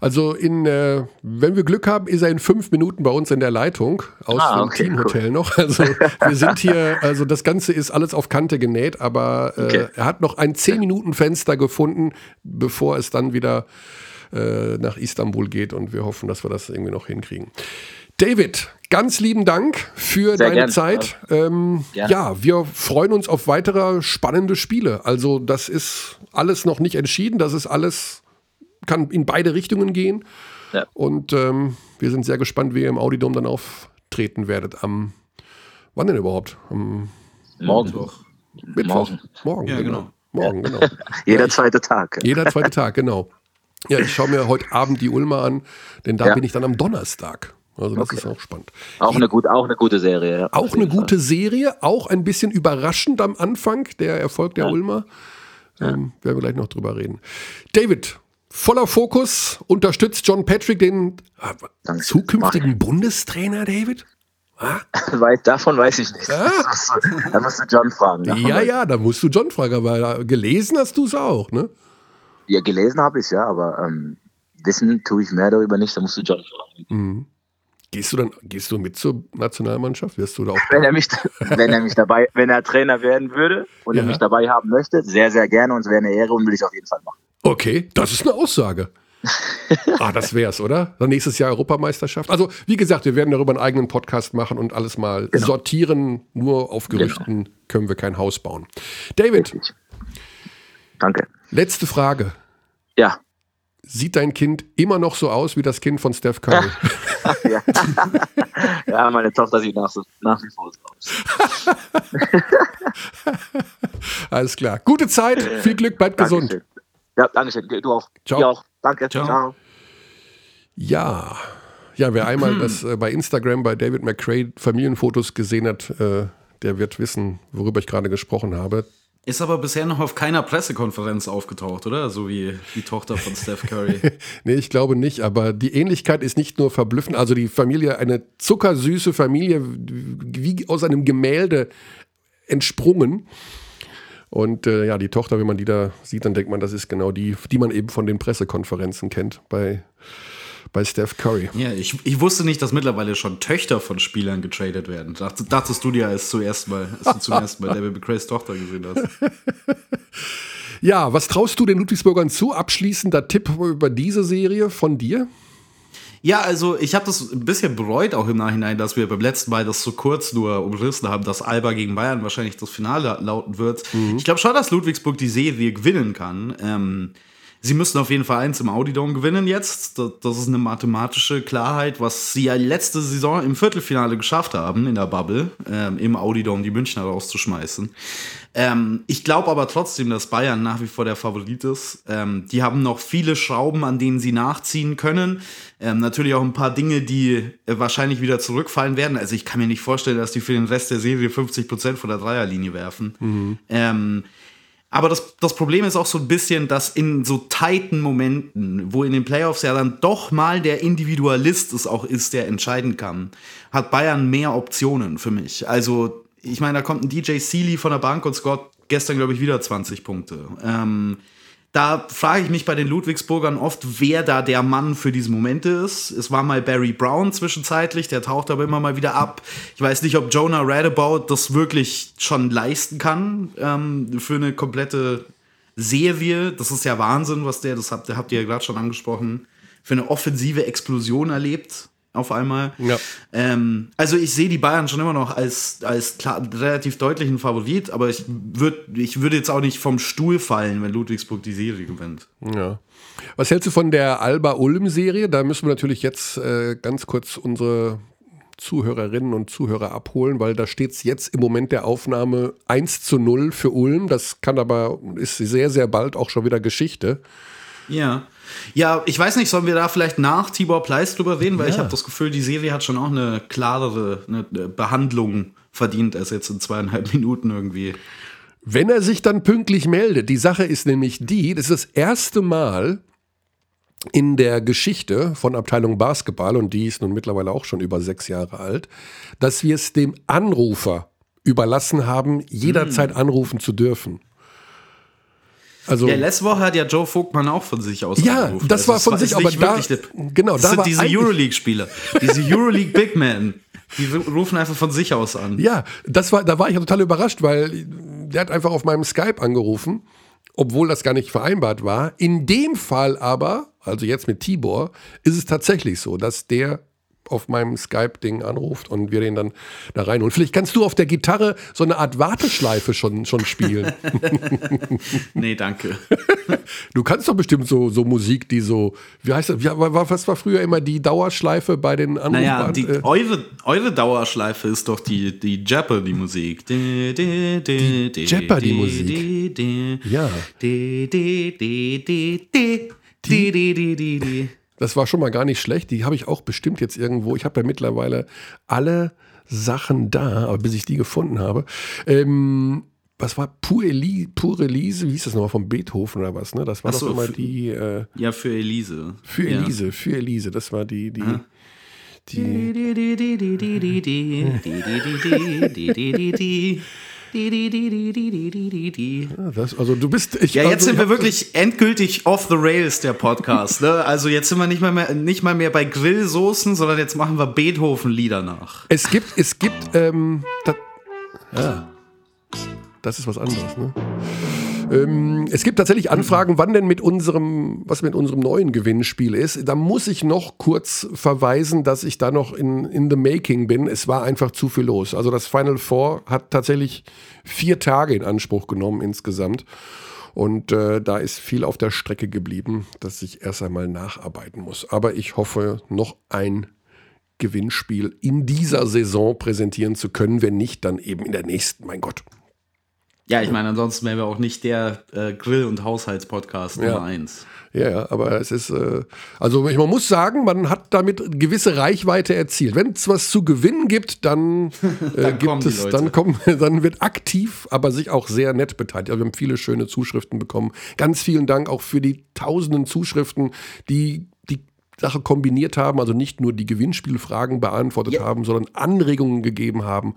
Also in, äh, wenn wir Glück haben, ist er in fünf Minuten bei uns in der Leitung aus Ah, dem okay, Teamhotel noch. Also wir sind hier, also das Ganze ist alles auf Kante genäht, aber äh, Okay. er hat noch ein zehn Minuten Fenster gefunden, bevor es dann wieder äh, nach Istanbul geht und wir hoffen, dass wir das irgendwie noch hinkriegen. David, ganz lieben Dank für Sehr deine gern. Zeit. Ähm, Gerne. ja, wir freuen uns auf weitere spannende Spiele. Also das ist alles noch nicht entschieden. Das ist alles, kann in beide Richtungen gehen. Ja. Und ähm, wir sind sehr gespannt, wie ihr im Audidom dann auftreten werdet. Am, wann denn überhaupt? Am Morgen. Mittwoch. Morgen. Morgen, Ja, genau. genau. Morgen, genau. Jeder zweite Tag. Jeder zweite Tag, genau. Ja, ich schaue mir heute Abend die Ulmer an, denn da Ja. bin ich dann am Donnerstag. Also das Okay. ist auch spannend. Auch eine, gut, auch eine gute Serie. Ja. Auch eine Fall. gute Serie, auch ein bisschen überraschend am Anfang, der Erfolg der Ulmer. Ähm, werden wir gleich noch drüber reden. David, voller Fokus, unterstützt John Patrick, den ah, Danke. zukünftigen Bundestrainer, David? Weiß, davon weiß ich nicht. Du- Da musst du John fragen. Davon Ja, ja, da musst du John fragen, aber gelesen hast du es auch, ne? Ja, gelesen habe ich es ja, aber ähm, wissen tue ich mehr darüber nicht. Da musst du John fragen. Gehst du dann, gehst du mit zur Nationalmannschaft? Wirst du da auch Wenn er mich, wenn er mich dabei, wenn er Trainer werden würde und Ja. er mich dabei haben möchte, sehr, sehr gerne und es wäre eine Ehre und will ich auf jeden Fall machen. Okay, das ist eine Aussage. ah, das wär's, oder? Dann nächstes Jahr Europameisterschaft. Also, wie gesagt, wir werden darüber einen eigenen Podcast machen und alles mal sortieren. Nur auf Gerüchten können wir kein Haus bauen. David, Richtig. Danke. letzte Frage. Ja. Sieht dein Kind immer noch so aus wie das Kind von Steph Curry? ja. ja, meine Tochter sieht nach, so- nach wie vor so aus. Alles klar. Gute Zeit, viel Glück, bleib gesund. Dankeschön. Ja, danke schön. Du auch. Ciao. Auch. Danke. Ciao. Ciao. Ja. Ja, wer einmal das äh, bei Instagram bei David McCray Familienfotos gesehen hat, äh, der wird wissen, worüber ich gerade gesprochen habe. Ist aber bisher noch auf keiner Pressekonferenz aufgetaucht, oder? So wie die Tochter von Steph Curry. Nee, ich glaube nicht, aber die Ähnlichkeit ist nicht nur verblüffend, also die Familie, eine zuckersüße Familie, wie aus einem Gemälde entsprungen. Und äh, ja, die Tochter, wenn man die da sieht, dann denkt man, das ist genau die, die man eben von den Pressekonferenzen kennt bei, bei Steph Curry. ja, ich, ich wusste nicht, dass mittlerweile schon Töchter von Spielern getradet werden. Dacht, dachtest du dir, als, zuerst mal, als du zum ersten Mal David McCrays Tochter gesehen hast? Ja, was traust du den Ludwigsburgern zu? Abschließender Tipp über diese Serie von dir? Ja, also ich habe das ein bisschen bereut auch im Nachhinein, dass wir beim letzten Mal das so kurz nur umrissen haben, dass Alba gegen Bayern wahrscheinlich das Finale lauten wird. Ich glaube schon, dass Ludwigsburg die Serie gewinnen kann. Ähm, sie müssen auf jeden Fall eins im Audidom gewinnen jetzt. Das, ist eine mathematische Klarheit, was sie ja letzte Saison im Viertelfinale geschafft haben in der Bubble, ähm, im Audidom die Münchner rauszuschmeißen. Ähm, ich glaube aber trotzdem, dass Bayern nach wie vor der Favorit ist. Ähm, die haben noch viele Schrauben, an denen sie nachziehen können. Ähm, natürlich auch ein paar Dinge, die äh, wahrscheinlich wieder zurückfallen werden. Also ich kann mir nicht vorstellen, dass die für den Rest der Serie 50% von der Dreierlinie werfen. Ähm, aber das, das Problem ist auch so ein bisschen, dass in so tighten Momenten, wo in den Playoffs ja dann doch mal der Individualist es auch ist, der entscheiden kann, hat Bayern mehr Optionen für mich. Also, ich meine, da kommt ein DJ Sealy von der Bank und scored gestern, glaube ich, wieder 20 Punkte. Ähm, da frage ich mich bei den Ludwigsburgern oft, wer da der Mann für diese Momente ist. Es war mal Barry Brown zwischenzeitlich, der taucht aber immer mal wieder ab. Ich weiß nicht, ob Jonah Radabout das wirklich schon leisten kann ähm, für eine komplette Serie. Das ist ja Wahnsinn, was der, das habt, habt ihr ja gerade schon angesprochen, für eine offensive Explosion erlebt auf einmal. Ja. Ähm, also ich sehe die Bayern schon immer noch als, als klar, relativ deutlichen Favorit, aber ich, würd, ich würde jetzt auch nicht vom Stuhl fallen, wenn Ludwigsburg die Serie gewinnt. Ja. Was hältst du von der Alba-Ulm-Serie? Da müssen wir natürlich jetzt äh, ganz kurz unsere Zuhörerinnen und Zuhörer abholen, weil da steht es jetzt im Moment der Aufnahme 1 zu 0 für Ulm. Das kann aber, ist sehr, sehr bald auch schon wieder Geschichte. Ja. Ja, ich weiß nicht, sollen wir da vielleicht nach Tibor Pleiss drüber reden, weil ich Ja. habe das Gefühl, die Serie hat schon auch eine klarere eine Behandlung verdient, als jetzt in zweieinhalb Minuten irgendwie. Wenn er sich dann pünktlich meldet, die Sache ist nämlich die, das ist das erste Mal in der Geschichte von Abteilung Basketball, und die ist nun mittlerweile auch schon über sechs Jahre alt, dass wir es dem Anrufer überlassen haben, jederzeit anrufen zu dürfen. Also Ja, letzte Woche hat ja Joe Vogtmann auch von sich aus Ja, angerufen. das Also war von ist sich, aber da- genau, das da sind diese Euroleague-Spieler, diese Euroleague Big Men, die rufen einfach von sich aus an. Ja, das war, da war ich ja total überrascht, weil der hat einfach auf meinem Skype angerufen, obwohl das gar nicht vereinbart war. In dem Fall aber, also jetzt mit Tibor, ist es tatsächlich so, dass der auf meinem Skype-Ding anruft und wir den dann da reinholen. Vielleicht kannst du auf der Gitarre so eine Art Warteschleife schon, schon spielen. Nee, danke. Du kannst doch bestimmt so, so Musik, die so, wie heißt das, was war früher immer die Dauerschleife bei den Naja, Anrufbahn? die, äh, eure, eure Dauerschleife ist doch die, die Jeopardy-Musik. Die, die, die, die, Jeopardy-Musik. die, die, Ja. Die, die, die, die, die, die, Das war schon mal gar nicht schlecht. Die habe ich auch bestimmt jetzt irgendwo. Ich habe ja mittlerweile alle Sachen da, aber bis ich die gefunden habe. Ähm, was war Pure, Eli Pure Elise? Wie hieß das nochmal von Beethoven oder was? Ne? Das war Ach so, doch immer für- die äh, Ja, für Elise. für ja. Elise, für Elise. Das war die, die, die. Die, die, die, die, die, die, die, die, ja, das, also du bist. Ich, ja, jetzt also, sind wir wirklich endgültig off the rails, der Podcast. ne? Also jetzt sind wir nicht mal mehr, nicht mal mehr bei Grillsoßen, sondern jetzt machen wir Beethoven-Lieder nach. Es gibt, es gibt, ähm, das, ja. Das ist was anderes, ne? Ähm, es gibt tatsächlich Anfragen, wann denn mit unserem, was mit unserem neuen Gewinnspiel ist. Da muss ich noch kurz verweisen, dass ich da noch in, in the making bin. Es war einfach zu viel los. Also das Final Four hat tatsächlich vier Tage in Anspruch genommen insgesamt. Und äh, da ist viel auf der Strecke geblieben, dass ich erst einmal nacharbeiten muss. Aber ich hoffe, noch ein Gewinnspiel in dieser Saison präsentieren zu können. Wenn nicht, dann eben in der nächsten. Mein Gott. Ja, ich meine, ansonsten wären wir auch nicht der äh, Grill- und Haushaltspodcast Nummer Ja. eins. Ja, ja, aber es ist, äh, also man muss sagen, man hat damit gewisse Reichweite erzielt. Wenn es was zu gewinnen gibt, dann, äh, Dann gibt es, dann kommen, dann wird aktiv, aber sich auch sehr nett beteiligt. Also wir haben viele schöne Zuschriften bekommen. Ganz vielen Dank auch für die tausenden Zuschriften, die die Sache kombiniert haben, also nicht nur die Gewinnspielfragen beantwortet haben, sondern Anregungen gegeben haben.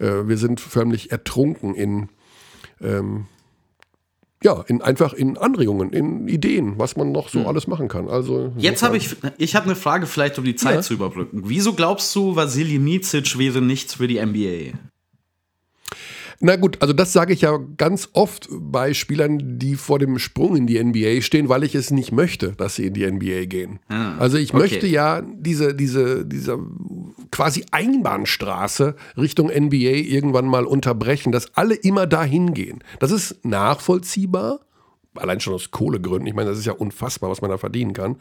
Äh, wir sind förmlich ertrunken in ähm, ja, in, einfach in Anregungen, in Ideen, was man noch so alles machen kann. Also. Jetzt habe ich, ich habe eine Frage vielleicht, um die Zeit Ja. zu überbrücken. Wieso glaubst du, Vasili Micic wäre nichts für die NBA? Na gut, also das sage ich ja ganz oft bei Spielern, die vor dem Sprung in die NBA stehen, weil ich es nicht möchte, dass sie in die NBA gehen. Ah, also ich okay. möchte ja diese, diese, diese quasi Einbahnstraße Richtung NBA irgendwann mal unterbrechen, dass alle immer dahin gehen. Das ist nachvollziehbar. Allein schon aus Kohlegründen. Ich meine, das ist ja unfassbar, was man da verdienen kann.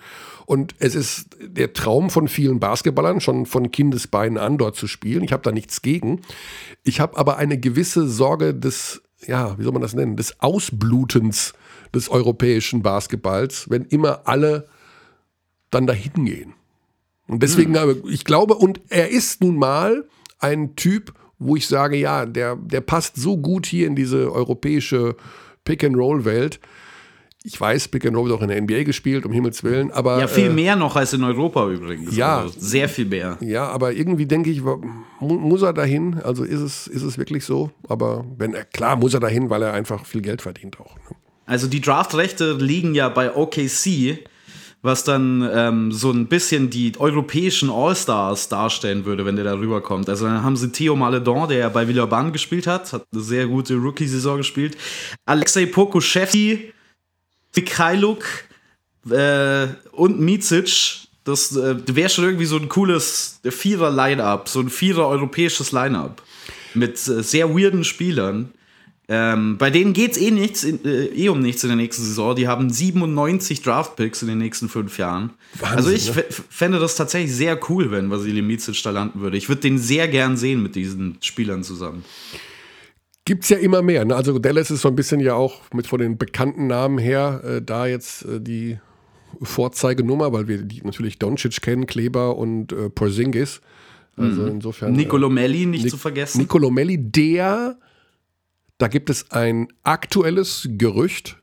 Und es ist der Traum von vielen Basketballern, schon von Kindesbeinen an dort zu spielen. Ich habe da nichts gegen. Ich habe aber eine gewisse Sorge des, ja, wie soll man das nennen, des Ausblutens des europäischen Basketballs, wenn immer alle dann dahin gehen. Und deswegen, aber ich glaube, und er ist nun mal ein Typ, wo ich sage, ja, der, der passt so gut hier in diese europäische Pick-and-Roll-Welt. Ich weiß, Pick-and-Roll wird auch in der NBA gespielt, um Himmels Willen, aber. Ja, viel äh, mehr noch als in Europa übrigens. Ja. Also sehr viel mehr. Ja, aber irgendwie denke ich, muss er dahin? Also ist es, ist es wirklich so? Aber wenn er, klar muss er dahin, weil er einfach viel Geld verdient auch. Ne? Also die Draftrechte liegen ja bei OKC, was dann ähm, so ein bisschen die europäischen All-Stars darstellen würde, wenn der da rüberkommt. Also dann haben sie Theo Maledon, der ja bei Villeurbanne gespielt hat, hat eine sehr gute Rookie-Saison gespielt. Alexei Pokuschewski, Mikhailuk äh, und Micic. Das äh, wäre schon irgendwie so ein cooles Vierer-Line-Up, so ein Vierer-europäisches Line-Up. Mit äh, sehr weirden Spielern. Ähm, bei denen geht es eh, nichts äh, eh um nichts in der nächsten Saison. Die haben 97 Draftpicks in den nächsten fünf Jahren. Wahnsinn, also ich ne? fände das tatsächlich sehr cool, wenn Vasili Micic da landen würde. Ich würde den sehr gern sehen mit diesen Spielern zusammen. Gibt's ja immer mehr. Ne? Also Dallas ist so ein bisschen ja auch mit von den bekannten Namen her äh, da jetzt äh, die Vorzeigenummer, weil wir die natürlich Doncic kennen, Kleber und äh, Porzingis. Also insofern. Nicolo Melli nicht Nic- zu vergessen. Nicolo Melli, der, da gibt es ein aktuelles Gerücht,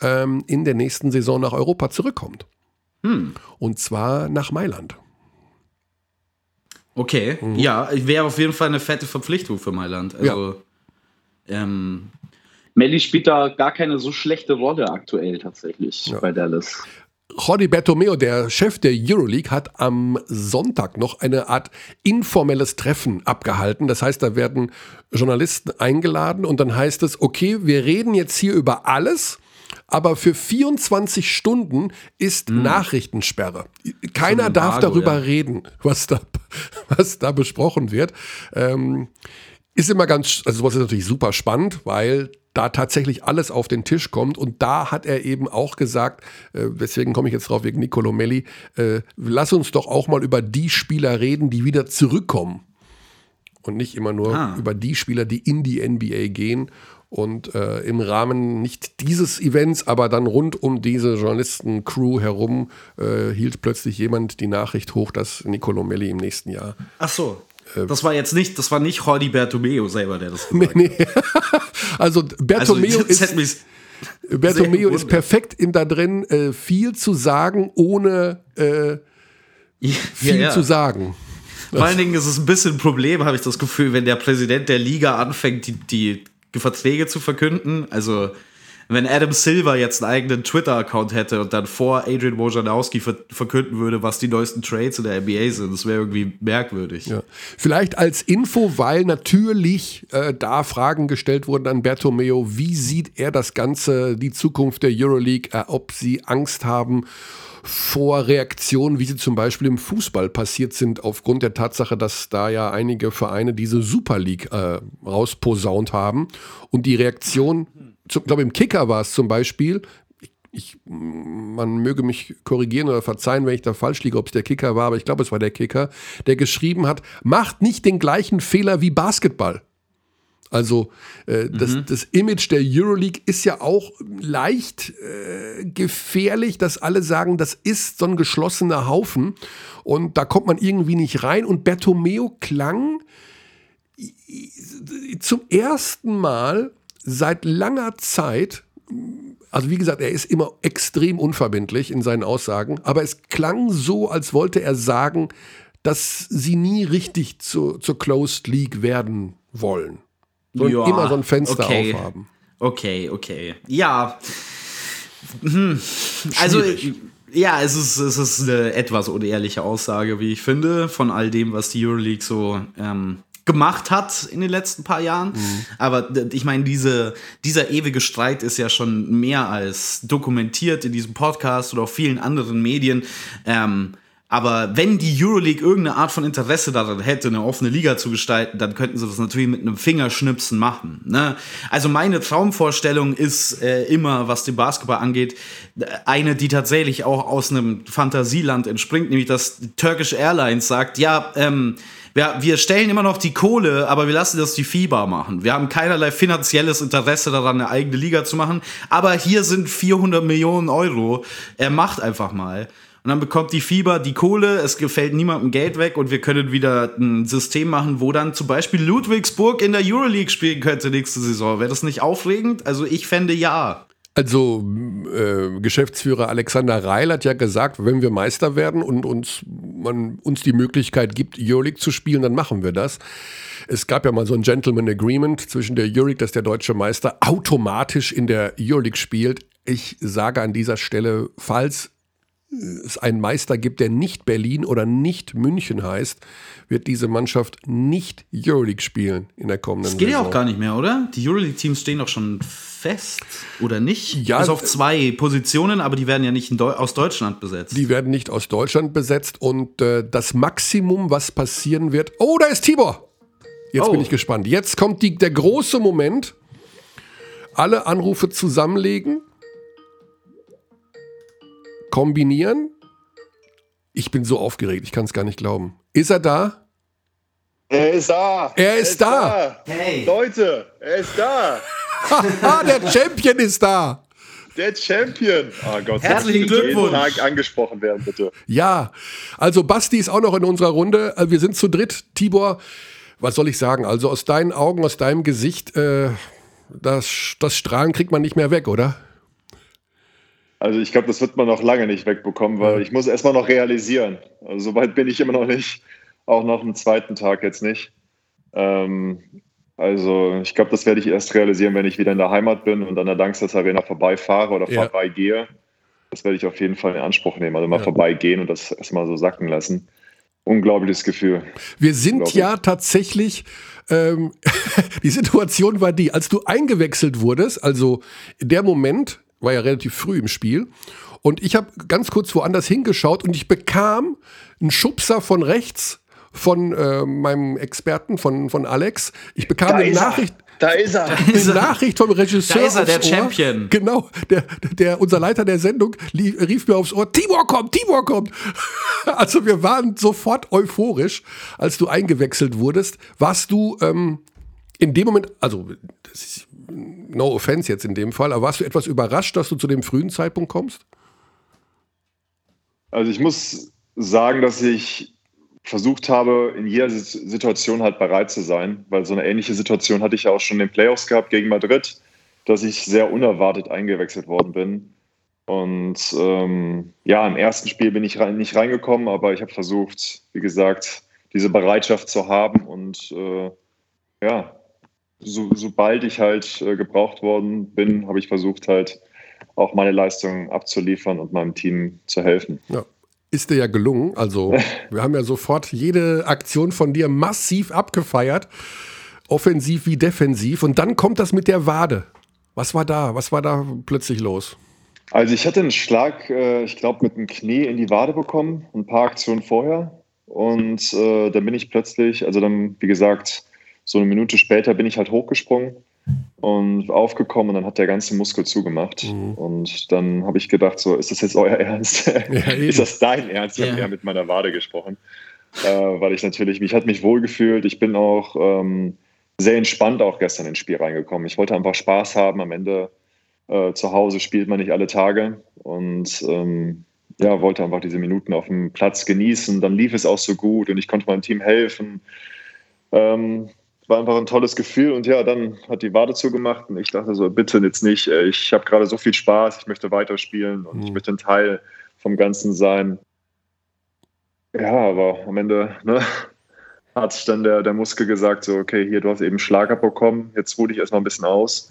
ähm, in der nächsten Saison nach Europa zurückkommt. Und zwar nach Mailand. Okay, ja, wäre auf jeden Fall eine fette Verpflichtung für Mailand. Also, ähm, Melli spielt da gar keine so schlechte Rolle aktuell tatsächlich ja. bei Dallas. Jordi Bertomeo, der Chef der Euroleague, hat am Sonntag noch eine Art informelles Treffen abgehalten. Das heißt, da werden Journalisten eingeladen und dann heißt es, okay, wir reden jetzt hier über alles, aber für 24 Stunden ist hm. Nachrichtensperre. Keiner darf darüber ja. reden, was da, was da besprochen wird. Ähm, ist immer ganz, also sowas ist natürlich super spannend, weil da tatsächlich alles auf den Tisch kommt. Und da hat er eben auch gesagt, äh, deswegen komme ich jetzt drauf wegen Nicolo Melli, äh, lass uns doch auch mal über die Spieler reden, die wieder zurückkommen. Und nicht immer nur ah. über die Spieler, die in die NBA gehen. Und äh, im Rahmen nicht dieses Events, aber dann rund um diese Journalisten-Crew herum äh, hielt plötzlich jemand die Nachricht hoch, dass Nicolo Melli im nächsten Jahr. Ach so. Äh, das war jetzt nicht, das war nicht Jordi Bertomeo selber, der das gesagt nee, nee. Also Bertomeo also, ist. Bertomeo ist perfekt in da drin, äh, viel zu sagen, ohne äh, viel ja, ja. zu sagen. Vor allen Dingen ist es ein bisschen ein Problem, habe ich das Gefühl, wenn der Präsident der Liga anfängt, die, die Verträge zu verkünden. Also wenn Adam Silver jetzt einen eigenen Twitter-Account hätte und dann vor Adrian Wojnarowski ver verkünden würde, was die neuesten Trades in der NBA sind, das wäre irgendwie merkwürdig. Ja. Vielleicht als Info, weil natürlich äh, da Fragen gestellt wurden an Bertomeo, wie sieht er das Ganze, die Zukunft der Euroleague, äh, ob sie Angst haben vor Reaktionen, wie sie zum Beispiel im Fußball passiert sind, aufgrund der Tatsache, dass da ja einige Vereine diese Super League äh, rausposaunt haben. Und die Reaktion ich glaube, im Kicker war es zum Beispiel, ich, man möge mich korrigieren oder verzeihen, wenn ich da falsch liege, ob es der Kicker war, aber ich glaube, es war der Kicker, der geschrieben hat, macht nicht den gleichen Fehler wie Basketball. Also äh, mhm. das, das, Image der Euroleague ist ja auch leicht äh, gefährlich, dass alle sagen, das ist so ein geschlossener Haufen und da kommt man irgendwie nicht rein. Und Bertomeo klang zum ersten Mal seit langer Zeit, also wie gesagt, er ist immer extrem unverbindlich in seinen Aussagen, aber es klang so, als wollte er sagen, dass sie nie richtig zu, zur Closed League werden wollen. Sondern ja, immer so ein Fenster okay. aufhaben. Okay, okay. Ja. Hm. Also, ja, es ist, es ist eine etwas unehrliche Aussage, wie ich finde, von all dem, was die Euroleague so ähm, gemacht hat in den letzten paar Jahren. Mhm. Aber ich meine, diese, dieser ewige Streit ist ja schon mehr als dokumentiert in diesem Podcast oder auf vielen anderen Medien. Ähm, aber wenn die Euroleague irgendeine Art von Interesse daran hätte, eine offene Liga zu gestalten, dann könnten sie das natürlich mit einem Fingerschnipsen machen. Ne? Also meine Traumvorstellung ist äh, immer, was den Basketball angeht, eine, die tatsächlich auch aus einem Fantasieland entspringt, nämlich dass Turkish Airlines sagt, ja, ähm, wir, wir stellen immer noch die Kohle, aber wir lassen das die FIBA machen. Wir haben keinerlei finanzielles Interesse daran, eine eigene Liga zu machen. Aber hier sind 400 Millionen Euro. Er macht einfach mal. Und dann bekommt die FIBA die Kohle, es gefällt niemandem Geld weg und wir können wieder ein System machen, wo dann zum Beispiel Ludwigsburg in der Euroleague spielen könnte nächste Saison. Wäre das nicht aufregend? Also ich fände ja. Also äh, Geschäftsführer Alexander Reil hat ja gesagt, wenn wir Meister werden und uns, man uns die Möglichkeit gibt, Euroleague zu spielen, dann machen wir das. Es gab ja mal so ein Gentleman Agreement zwischen der Euroleague, dass der deutsche Meister automatisch in der Euroleague spielt. Ich sage an dieser Stelle, falls es einen Meister gibt, der nicht Berlin oder nicht München heißt, wird diese Mannschaft nicht Euroleague spielen in der kommenden Saison. Das geht ja auch gar nicht mehr, oder? Die Euroleague-Teams stehen doch schon fest, oder nicht? Ja. Bis auf zwei Positionen, aber die werden ja nicht Deu aus Deutschland besetzt. Die werden nicht aus Deutschland besetzt und äh, das Maximum, was passieren wird. Oh, da ist Tibor! Jetzt oh. bin ich gespannt. Jetzt kommt die, der große Moment. Alle Anrufe zusammenlegen kombinieren. Ich bin so aufgeregt, ich kann es gar nicht glauben. Ist er da? Er ist da. Er ist, er ist da. da. Hey. Leute, er ist da. der Champion ist da. Der Champion. Oh Gott, Herzlichen Glückwunsch. Tag angesprochen werden, bitte. Ja, also Basti ist auch noch in unserer Runde. Äh, wir sind zu dritt. Tibor, was soll ich sagen? Also aus deinen Augen, aus deinem Gesicht, äh, das, das Strahlen kriegt man nicht mehr weg, oder? Also ich glaube, das wird man noch lange nicht wegbekommen, weil ich muss erstmal noch realisieren. Also soweit bin ich immer noch nicht, auch noch am zweiten Tag jetzt nicht. Ähm, Also ich glaube, das werde ich erst realisieren, wenn ich wieder in der Heimat bin und an der Langsess Arena vorbeifahre oder Ja. vorbeigehe. Das werde ich auf jeden Fall in Anspruch nehmen. Also mal Ja. vorbeigehen und das erstmal so sacken lassen. Unglaubliches Gefühl. Wir sind ja tatsächlich, ähm, die Situation war die, als du eingewechselt wurdest, also der Moment war ja relativ früh im Spiel und ich habe ganz kurz woanders hingeschaut und ich bekam einen Schubser von rechts von äh, meinem Experten, von, von Alex. Ich bekam Da eine ist er. Nachricht, Da ist er. eine Nachricht vom Regisseur. Da ist er, der Ohr. Champion. Genau, der, der, unser Leiter der Sendung lief, rief mir aufs Ohr, Tibor kommt, Tibor kommt. Also wir waren sofort euphorisch, als du eingewechselt wurdest. Warst du ähm, in dem Moment, also das ist no offense jetzt in dem Fall, aber warst du etwas überrascht, dass du zu dem frühen Zeitpunkt kommst? Also ich muss sagen, dass ich versucht habe, in jeder Sit- Situation halt bereit zu sein, weil so eine ähnliche Situation hatte ich ja auch schon in den Playoffs gehabt gegen Madrid, dass ich sehr unerwartet eingewechselt worden bin. Und ähm, ja, im ersten Spiel bin ich rein, nicht reingekommen, aber ich habe versucht, wie gesagt, diese Bereitschaft zu haben und äh, ja, so, sobald ich halt äh, gebraucht worden bin, habe ich versucht halt auch meine Leistung abzuliefern und meinem Team zu helfen. Ja. Ist dir ja gelungen. Also, wir haben ja sofort jede Aktion von dir massiv abgefeiert. Offensiv wie defensiv. Und dann kommt das mit der Wade. Was war da? Was war da plötzlich los? Also ich hatte einen Schlag, äh, ich glaube, mit dem Knie in die Wade bekommen, ein paar Aktionen vorher. Und äh, dann bin ich plötzlich, also dann, wie gesagt, so eine Minute später bin ich halt hochgesprungen und aufgekommen und dann hat der ganze Muskel zugemacht. Und dann habe ich gedacht, so, ist das jetzt euer Ernst? eben. ist das dein Ernst? Ich Ja. habe eher mit meiner Wade gesprochen. Äh, weil ich natürlich, ich hatte mich wohlgefühlt. Ich bin auch ähm, sehr entspannt auch gestern ins Spiel reingekommen. Ich wollte einfach Spaß haben. Am Ende äh, zu Hause spielt man nicht alle Tage und ähm, ja, wollte einfach diese Minuten auf dem Platz genießen. Dann lief es auch so gut und ich konnte meinem Team helfen. Ähm, war einfach ein tolles Gefühl und ja, dann hat die Wade zugemacht und ich dachte so, bitte jetzt nicht. Äh, Ich habe gerade so viel Spaß, ich möchte weiterspielen und ich möchte ein Teil vom Ganzen sein. Ja, aber am Ende ne, hat dann der, der Muskel gesagt, so, okay, hier, du hast eben Schlag abbekommen, jetzt ruh dich erstmal ein bisschen aus.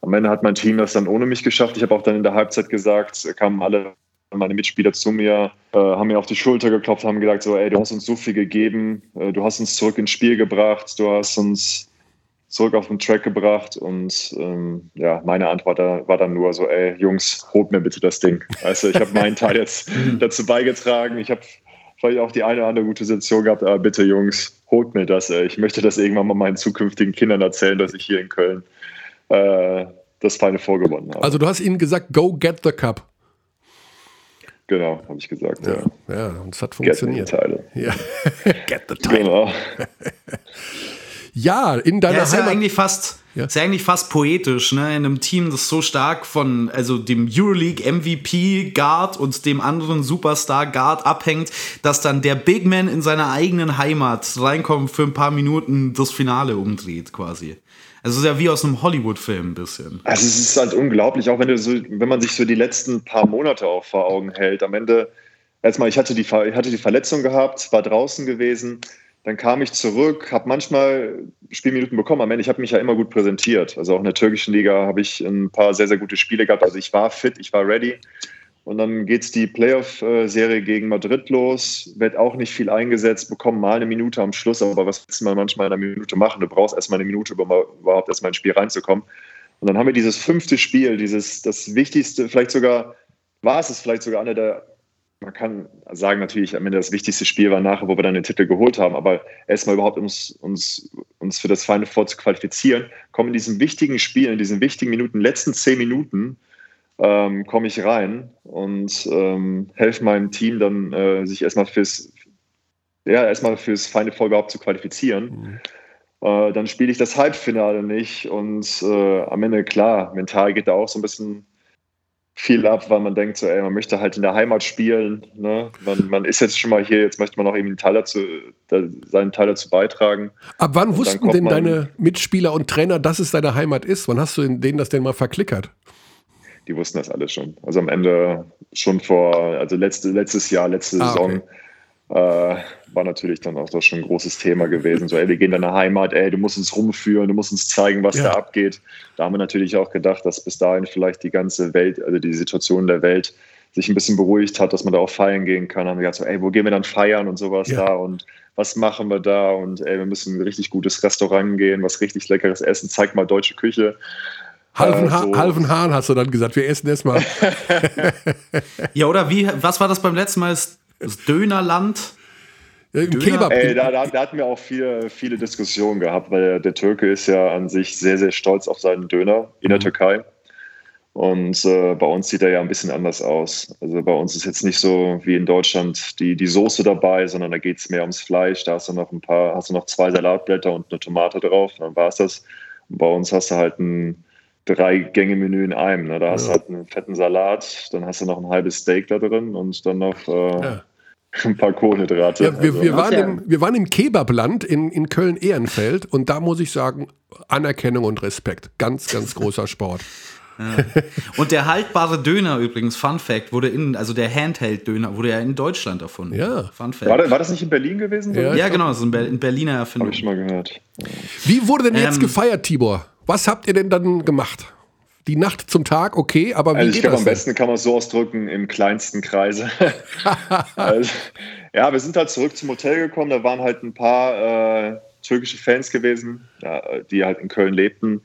Am Ende hat mein Team das dann ohne mich geschafft. Ich habe auch dann in der Halbzeit gesagt, kamen alle meine Mitspieler zu mir, äh, haben mir auf die Schulter geklopft, haben gesagt, so, ey, du hast uns so viel gegeben, äh, du hast uns zurück ins Spiel gebracht, du hast uns zurück auf den Track gebracht und ähm, ja, meine Antwort da, war dann nur so, ey, Jungs, holt mir bitte das Ding. Also ich habe meinen Teil jetzt dazu beigetragen. Ich habe vielleicht auch die eine oder andere gute Situation gehabt, aber bitte Jungs, holt mir das. Ey. Ich möchte das irgendwann mal meinen zukünftigen Kindern erzählen, dass ich hier in Köln äh, das Final Four gewonnen habe. Also, du hast ihnen gesagt, go get the cup. Genau, habe ich gesagt. Ja. Ja, und es hat Get me die funktioniert. Teile. Ja. get the time. Genau. Ja, in deiner Ja, ist ja Heimat. eigentlich fast, Ja. ist ja eigentlich fast poetisch, ne? In einem Team, das so stark von also dem Euroleague MVP Guard und dem anderen Superstar Guard abhängt, dass dann der Big Man in seiner eigenen Heimat reinkommt für ein paar Minuten das Finale umdreht, quasi. Also es ist ja wie aus einem Hollywood-Film ein bisschen. Also es ist halt unglaublich, auch wenn du so, wenn man sich so die letzten paar Monate auch vor Augen hält. Am Ende, erstmal, ich hatte die, ich hatte die Verletzung gehabt, war draußen gewesen, dann kam ich zurück, habe manchmal Spielminuten bekommen. Am Ende, ich habe mich ja immer gut präsentiert. Also auch in der türkischen Liga habe ich ein paar sehr, sehr gute Spiele gehabt. Also ich war fit, ich war ready. Und dann geht's die Playoff-Serie gegen Madrid los, wird auch nicht viel eingesetzt, bekommen mal eine Minute am Schluss, aber was willst du mal manchmal in einer Minute machen? Du brauchst erstmal eine Minute, um überhaupt erstmal ins Spiel reinzukommen. Und dann haben wir dieses fünfte Spiel, dieses, das wichtigste, vielleicht sogar, war es es vielleicht sogar einer der, man kann sagen natürlich, am Ende das wichtigste Spiel war nachher, wo wir dann den Titel geholt haben, aber erstmal überhaupt uns, uns, uns für das Final Four zu qualifizieren, kommen in diesem wichtigen Spiel, in diesen wichtigen Minuten, letzten zehn Minuten, ähm, komme ich rein und ähm, helfe meinem Team dann, äh, sich erstmal fürs, ja, erstmal fürs Final Four überhaupt zu qualifizieren. Äh, dann spiele ich das Halbfinale nicht und äh, am Ende, klar, mental geht da auch so ein bisschen viel ab, weil man denkt so, ey, man möchte halt in der Heimat spielen. Ne? Man, man ist jetzt schon mal hier, jetzt möchte man auch eben einen Teil dazu, da, seinen Teil dazu beitragen. Ab wann wussten denn deine Mitspieler und Trainer, dass es deine Heimat ist? Wann hast du denen das denn mal verklickert? Die wussten das alles schon. Also am Ende schon vor, also letzte, letztes Jahr, letzte Ah, Saison, äh, war natürlich dann auch das schon ein großes Thema gewesen. So, ey, wir gehen in deine Heimat, ey, du musst uns rumführen, du musst uns zeigen, was Ja. da abgeht. Da haben wir natürlich auch gedacht, dass bis dahin vielleicht die ganze Welt, also die Situation der Welt sich ein bisschen beruhigt hat, dass man da auch feiern gehen kann. Haben wir gedacht, so, ey, wo gehen wir dann feiern und sowas Ja. da und was machen wir da und ey, wir müssen in ein richtig gutes Restaurant gehen, was richtig leckeres essen, zeig mal deutsche Küche. Halben, Äh, ha so. halben Hahn hast du dann gesagt, wir essen erstmal. Ja, oder wie, was war das beim letzten Mal? Das Dönerland? Im Döner? Kebab. Ey, da, da, da hatten wir auch viele, viele Diskussionen gehabt, weil der, Türke ist ja an sich sehr, sehr stolz auf seinen Döner in der Türkei. Und äh, bei uns sieht er ja ein bisschen anders aus. Also bei uns ist jetzt nicht so wie in Deutschland die, die Soße dabei, sondern da geht es mehr ums Fleisch. Da hast du noch ein paar, hast du noch zwei Salatblätter und eine Tomate drauf, dann war es das. Und bei uns hast du halt ein Drei-Gänge-Menü in einem. Ne? Da hast du halt einen fetten Salat, dann hast du noch ein halbes Steak da drin und dann noch äh, Ja. ein paar Kohlenhydrate. Ja, wir, Also- wir, waren ja. im, wir waren im Kebabland in, in Köln-Ehrenfeld und da muss ich sagen, Anerkennung und Respekt. Ganz, ganz großer Sport. Und der haltbare Döner übrigens, Fun Fact, wurde in, also der Handheld-Döner wurde ja in Deutschland erfunden. Ja. Fun Fact. War, das- war das nicht in Berlin gewesen? Ja. ja, genau, das ist ein Ber- ein Berliner Erfindung. Habe ich schon mal gehört. Wie wurde denn jetzt Ähm. gefeiert, Tibor? Was habt ihr denn dann gemacht? Die Nacht zum Tag, okay, aber wie Also ich geht glaube, das am besten kann man es so ausdrücken, im kleinsten Kreise. also, ja, wir sind halt zurück zum Hotel gekommen, da waren halt ein paar äh, türkische Fans gewesen, ja, die halt in Köln lebten,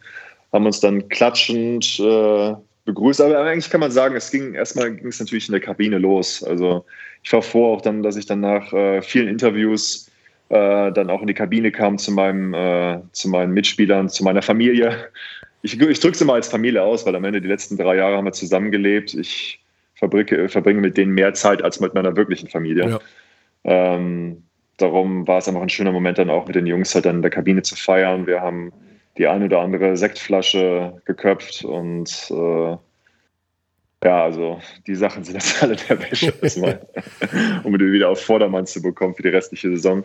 haben uns dann klatschend äh, begrüßt. Aber eigentlich kann man sagen, es ging erstmal ging es natürlich in der Kabine los. Also ich war froh auch dann, dass ich dann nach äh, vielen Interviews äh, dann auch in die Kabine kam zu meinem, äh, zu meinen Mitspielern, zu meiner Familie. Ich, ich drücke es immer als Familie aus, weil am Ende die letzten drei Jahre haben wir zusammengelebt. Ich verbringe, verbringe mit denen mehr Zeit als mit meiner wirklichen Familie. Ja. Ähm, darum war es einfach ein schöner Moment, dann auch mit den Jungs halt dann in der Kabine zu feiern. Wir haben die eine oder andere Sektflasche geköpft und äh, ja, also die Sachen sind jetzt alle der Wäsche, um wieder auf Vordermann zu bekommen für die restliche Saison.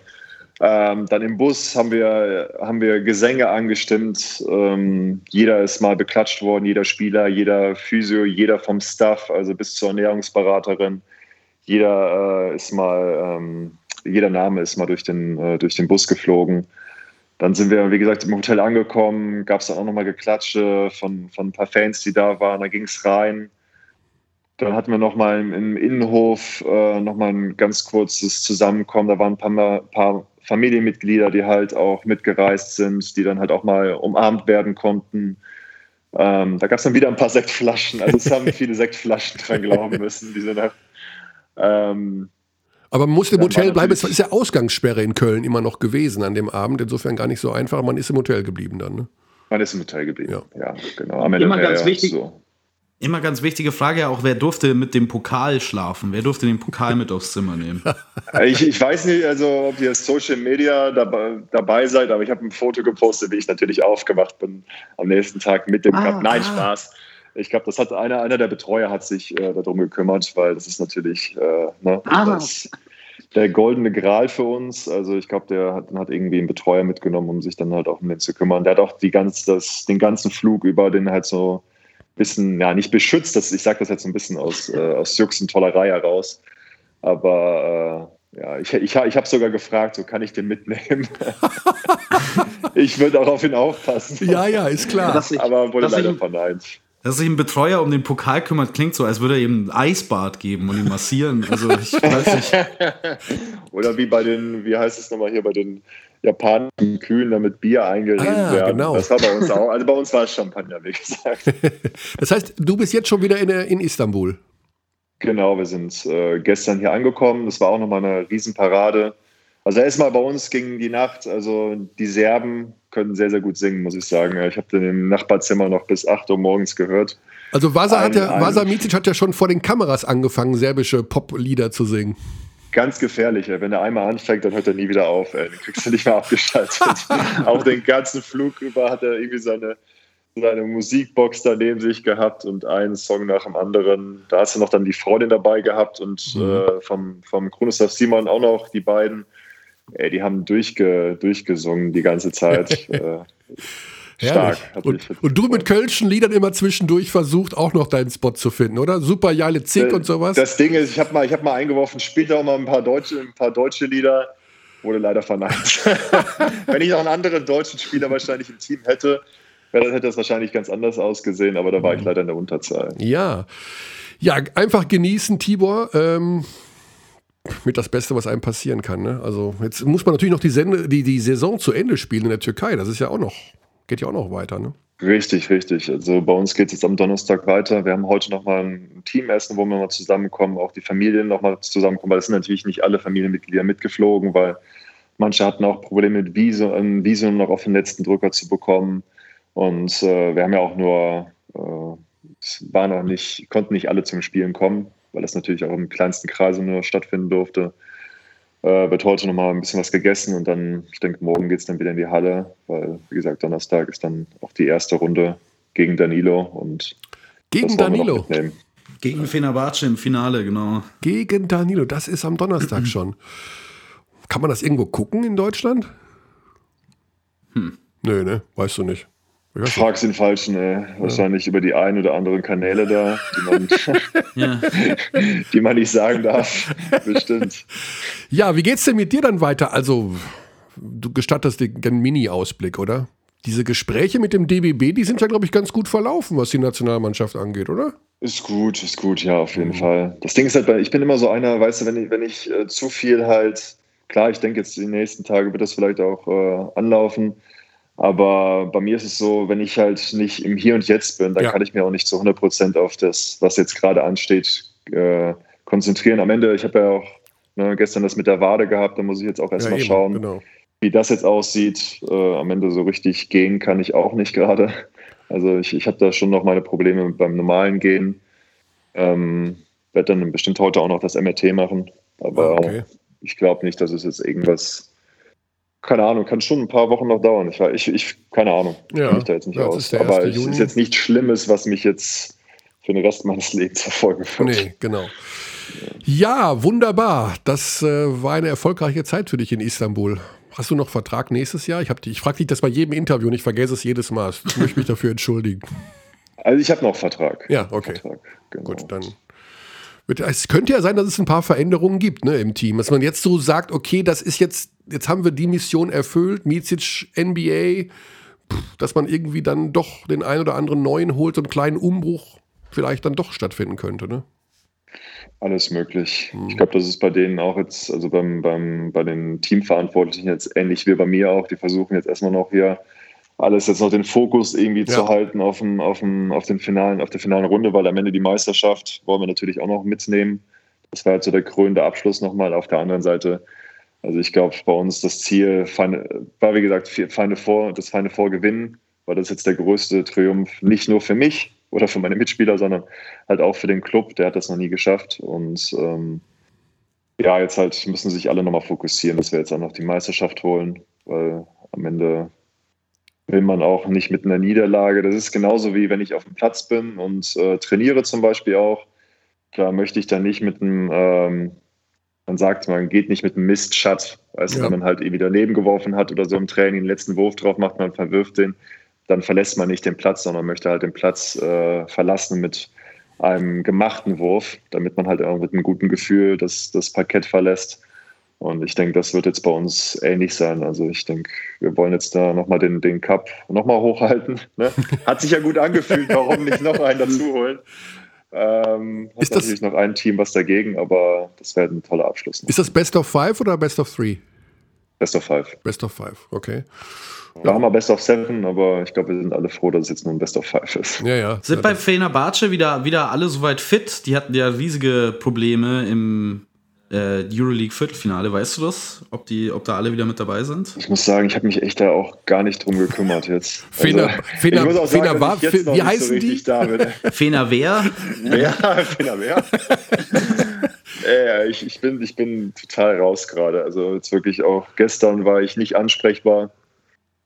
Ähm, dann im Bus haben wir, haben wir Gesänge angestimmt. Ähm, jeder ist mal beklatscht worden, jeder Spieler, jeder Physio, jeder vom Staff, also bis zur Ernährungsberaterin. Jeder äh, ist mal, ähm, jeder Name ist mal durch den, äh, durch den Bus geflogen. Dann sind wir, wie gesagt, im Hotel angekommen, gab es dann auch nochmal Geklatsche von, von ein paar Fans, die da waren. Da ging es rein. Dann hatten wir nochmal im, Innenhof äh, nochmal ein ganz kurzes Zusammenkommen. Da waren ein paar, paar Familienmitglieder, die halt auch mitgereist sind, die dann halt auch mal umarmt werden konnten. Ähm, da gab es dann wieder ein paar Sektflaschen. Also es haben viele Sektflaschen dran glauben müssen, diese Nacht. Ähm, Aber man muss im Hotel bleiben. Es ist ja Ausgangssperre in Köln immer noch gewesen an dem Abend. Insofern gar nicht so einfach. Man ist im Hotel geblieben dann. Ne? man ist im Hotel geblieben. Ja. Ja, genau. Am Ende Immer ganz ja wichtig. So. Immer ganz wichtige Frage ja auch, wer durfte mit dem Pokal schlafen? Wer durfte den Pokal mit aufs Zimmer nehmen? Ich, ich weiß nicht, also ob ihr Social Media dabei, dabei seid, aber ich habe ein Foto gepostet, wie ich natürlich aufgewacht bin am nächsten Tag mit dem Cup. Nein, Spaß. Ich glaube, das hat einer, einer der Betreuer hat sich äh, darum gekümmert, weil das ist natürlich äh, ne, Ah. das, der goldene Gral für uns. Also ich glaube, der hat, hat irgendwie einen Betreuer mitgenommen, um sich dann halt auch um den zu kümmern. Der hat auch die ganz, das, den ganzen Flug über den halt so bisschen, ja, nicht beschützt. Das, ich sage das jetzt so ein bisschen aus, äh, aus Jux und Tollerei heraus. Aber äh, ja, ich, ich, ich habe sogar gefragt, so kann ich den mitnehmen? ich würde auch auf ihn aufpassen. Ja, ja, ist klar. Ich, Aber wurde leider verneint. Dass sich ein Betreuer um den Pokal kümmert, klingt so, als würde er ihm ein Eisbad geben und ihn massieren. Also ich weiß nicht. Oder wie bei den, wie heißt es nochmal hier, bei den japanischen Kühen, damit Bier eingerieben Ah, werden. genau. Das war bei uns auch. Also bei uns war es Champagner, wie gesagt. Das heißt, du bist jetzt schon wieder in, in Istanbul. Genau, wir sind äh, gestern hier angekommen. Das war auch nochmal eine Riesenparade. Also erstmal bei uns ging die Nacht, also die Serben können sehr, sehr gut singen, muss ich sagen. Ich habe den im Nachbarzimmer noch bis 8 Uhr morgens gehört. Also Vasa, hat ja, Ein- ein- Vasa Micic hat ja schon vor den Kameras angefangen, serbische Poplieder zu singen. Ganz gefährlich, ey. wenn er einmal anfängt, dann hört er nie wieder auf. Ey. Den kriegst du nicht mehr abgeschaltet. Auch den ganzen Flug über hat er irgendwie seine, seine Musikbox da neben sich gehabt und einen Song nach dem anderen. Da hast du noch dann die Freundin dabei gehabt und Mhm. äh, vom, vom Kronoslav Simon auch noch die beiden. Ey, die haben durchge, durchgesungen die ganze Zeit. äh, stark. Und, und du mit kölschen Liedern immer zwischendurch versucht, auch noch deinen Spot zu finden, oder? Super Jale Zick und sowas. Das Ding ist, ich habe mal, ich hab mal eingeworfen, spielt auch mal ein paar deutsche, ein paar deutsche Lieder. wurde leider verneint. Wenn ich noch einen anderen deutschen Spieler wahrscheinlich im Team hätte, hätte das wahrscheinlich ganz anders ausgesehen, aber da war ich leider in der Unterzahl. Ja. Ja, einfach genießen, Tibor. Ähm, mit das Beste, was einem passieren kann. Ne? Also jetzt muss man natürlich noch die, Sende, die, die Saison zu Ende spielen in der Türkei. Das ist ja auch noch, geht ja auch noch weiter. Ne? Richtig, richtig. Also bei uns geht es jetzt am Donnerstag weiter. Wir haben heute nochmal ein Teamessen, wo wir mal zusammenkommen, auch die Familien nochmal zusammenkommen, weil es sind natürlich nicht alle Familienmitglieder mitgeflogen, weil manche hatten auch Probleme mit Visum, Visum noch auf den letzten Drücker zu bekommen. Und äh, wir haben ja auch nur, äh, es war noch nicht, konnten nicht alle zum Spielen kommen weil das natürlich auch im kleinsten Kreise nur stattfinden durfte. Äh, wird heute nochmal ein bisschen was gegessen und dann, ich denke, morgen geht es dann wieder in die Halle, weil, wie gesagt, Donnerstag ist dann auch die erste Runde gegen Danilo und gegen Danilo. Gegen Fenerbahce im Finale, genau. Gegen Danilo, das ist am Donnerstag schon. Kann man das irgendwo gucken in Deutschland? Hm. Nö, ne? Weißt du nicht. Du fragst den Falschen, ey. Wahrscheinlich ja. über die ein oder anderen Kanäle da, die man, ja. die man nicht sagen darf. Bestimmt. Ja, wie geht's denn mit dir dann weiter? Also, du gestattest den Mini-Ausblick, oder? Diese Gespräche mit dem DBB, die sind ja, glaube ich, ganz gut verlaufen, was die Nationalmannschaft angeht, oder? Ist gut, ist gut, ja, auf jeden mhm. Fall. Das Ding ist halt, ich bin immer so einer, weißt du, wenn ich, wenn ich äh, zu viel halt, klar, ich denke jetzt die nächsten Tage wird das vielleicht auch äh, anlaufen, aber bei mir ist es so, wenn ich halt nicht im Hier und Jetzt bin, dann ja. kann ich mir auch nicht zu 100 Prozent auf das, was jetzt gerade ansteht, äh, konzentrieren. Am Ende, ich habe ja auch ne, gestern das mit der Wade gehabt, da muss ich jetzt auch erstmal ja, schauen, genau. wie das jetzt aussieht. Äh, am Ende so richtig gehen kann ich auch nicht gerade. Also ich, ich habe da schon noch meine Probleme beim normalen Gehen. Ähm, werde dann bestimmt heute auch noch das MRT machen. Aber okay. ich glaube nicht, dass es jetzt irgendwas keine Ahnung, kann schon ein paar Wochen noch dauern. Ich, ich, ich keine Ahnung, ja, kann mich da jetzt nicht aus. Aber es ist jetzt nichts Schlimmes, was mich jetzt für den Rest meines Lebens verfolgen wird. Nee, genau. Ja, wunderbar. Das äh, war eine erfolgreiche Zeit für dich in Istanbul. Hast du noch Vertrag nächstes Jahr? Ich, ich frage dich das bei jedem Interview und ich vergesse es jedes Mal. Ich möchte mich dafür entschuldigen. Also ich habe noch Vertrag. Ja, okay. Vertrag, genau. Gut, dann es könnte ja sein, dass es ein paar Veränderungen gibt ne, im Team. Dass man jetzt so sagt, okay, das ist jetzt, jetzt haben wir die Mission erfüllt, Micic, NBA, dass man irgendwie dann doch den einen oder anderen neuen holt, so einen kleinen Umbruch vielleicht dann doch stattfinden könnte, ne? Alles möglich. Hm. Ich glaube, das ist bei denen auch jetzt, also beim, beim, bei den Teamverantwortlichen jetzt ähnlich wie bei mir auch. Die versuchen jetzt erstmal noch hier alles jetzt noch den Fokus irgendwie ja. zu halten auf, dem, auf, dem, auf, den finalen, auf der finalen Runde, weil am Ende die Meisterschaft wollen wir natürlich auch noch mitnehmen. Das war jetzt so der krönende Abschluss nochmal auf der anderen Seite. Also ich glaube, bei uns das Ziel war, wie gesagt, Feine vor, das Feine vor gewinnen, weil das jetzt der größte Triumph, nicht nur für mich oder für meine Mitspieler, sondern halt auch für den Club, der hat das noch nie geschafft. Und ähm, ja, jetzt halt müssen sich alle nochmal fokussieren, dass wir jetzt auch noch die Meisterschaft holen, weil am Ende will man auch nicht mit einer Niederlage. Das ist genauso wie wenn ich auf dem Platz bin und äh, trainiere zum Beispiel auch. Klar möchte ich da nicht mit einem, ähm, man sagt, man geht nicht mit einem Mist-Shut, weißt ja. wenn man halt irgendwie daneben geworfen hat oder so im Training den letzten Wurf drauf macht, man verwirft den, dann verlässt man nicht den Platz, sondern möchte halt den Platz äh, verlassen mit einem gemachten Wurf, damit man halt auch mit einem guten Gefühl das, das Parkett verlässt. Und ich denke, das wird jetzt bei uns ähnlich sein. Also ich denke, wir wollen jetzt da nochmal den, den Cup nochmal hochhalten. Ne? Hat sich ja gut angefühlt, warum nicht noch einen dazu holen? Ähm, ist das natürlich noch ein Team was dagegen, aber das wäre ein toller Abschluss. Ist das Best of Five oder Best of Three? Best of Five. Best of Five, okay. Da haben wir Best of Seven, aber ich glaube, wir sind alle froh, dass es jetzt nur ein Best of Five ist. Ja, ja. Sind bei Fenerbahce wieder, wieder alle soweit fit? Die hatten ja riesige Probleme im äh, Euroleague Viertelfinale. Weißt du das? Ob, die, ob da alle wieder mit dabei sind? Ich muss sagen, ich habe mich echt da auch gar nicht drum gekümmert jetzt. Fener, also, ich auch sagen, Fener war, wie heißen so die? Da. Fener wer? Ja, Fener wer? ja, ich, ich, bin, ich bin total raus gerade. Also jetzt wirklich auch gestern war ich nicht ansprechbar.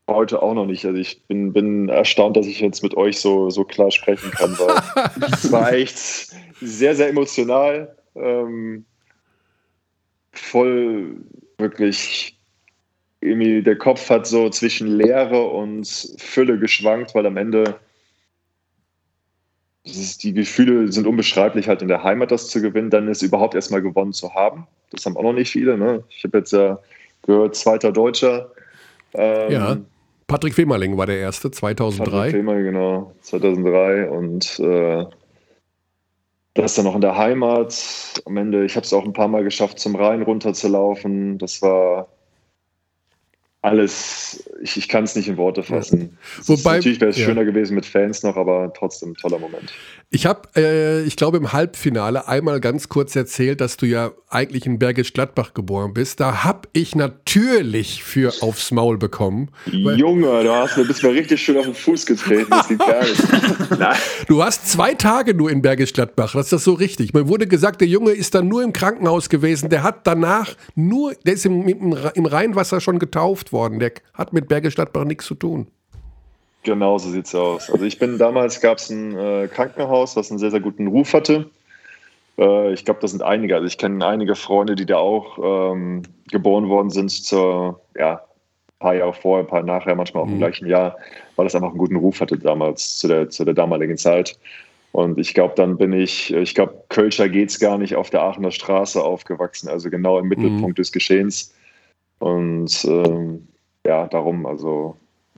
Heute auch noch nicht. Also ich bin, bin erstaunt, dass ich jetzt mit euch so, so klar sprechen kann, weil es war echt sehr, sehr emotional. Ähm, voll wirklich irgendwie der Kopf hat so zwischen Leere und Fülle geschwankt, weil am Ende ist, die Gefühle sind unbeschreiblich, halt in der Heimat das zu gewinnen, dann ist überhaupt erstmal gewonnen zu haben. Das haben auch noch nicht viele. Ne? Ich habe jetzt ja gehört, zweiter Deutscher. Ähm, Ja. Patrick Femerling war der erste, 2003. Patrick Filmer, genau, 2003 und äh, das dann noch in der Heimat. Am Ende, ich habe es auch ein paar Mal geschafft, zum Rhein runterzulaufen. Das war alles, ich, ich kann es nicht in Worte fassen. Ist- Wobei- natürlich wäre es ja. schöner gewesen mit Fans noch, aber trotzdem ein toller Moment. Ich habe, äh, ich glaube, im Halbfinale einmal ganz kurz erzählt, dass du ja eigentlich in Bergisch Gladbach geboren bist. Da habe ich natürlich für aufs Maul bekommen. Junge, du hast mir bist mir richtig schön auf den Fuß getreten. Das gar nicht. Du warst zwei Tage nur in Bergisch Gladbach, das ist das so richtig. Mir wurde gesagt, der Junge ist dann nur im Krankenhaus gewesen. Der hat danach nur, der ist im, im, im Rheinwasser schon getauft worden. Der hat mit Bergisch Gladbach nichts zu tun. Genau so sieht's aus. Also ich bin damals gab es ein äh, Krankenhaus, was einen sehr, sehr guten Ruf hatte. Äh, ich glaube, das sind einige. Also ich kenne einige Freunde, die da auch ähm, geboren worden sind zur, ja, ein paar Jahre vorher, ein paar nachher, manchmal auch im gleichen Jahr, weil das einfach einen guten Ruf hatte damals, zu der, zu der damaligen Zeit. Und ich glaube, dann bin ich, ich glaube, Kölscher geht's gar nicht auf der Aachener Straße aufgewachsen, also genau im Mittelpunkt des Geschehens. Und ähm, ja, darum, also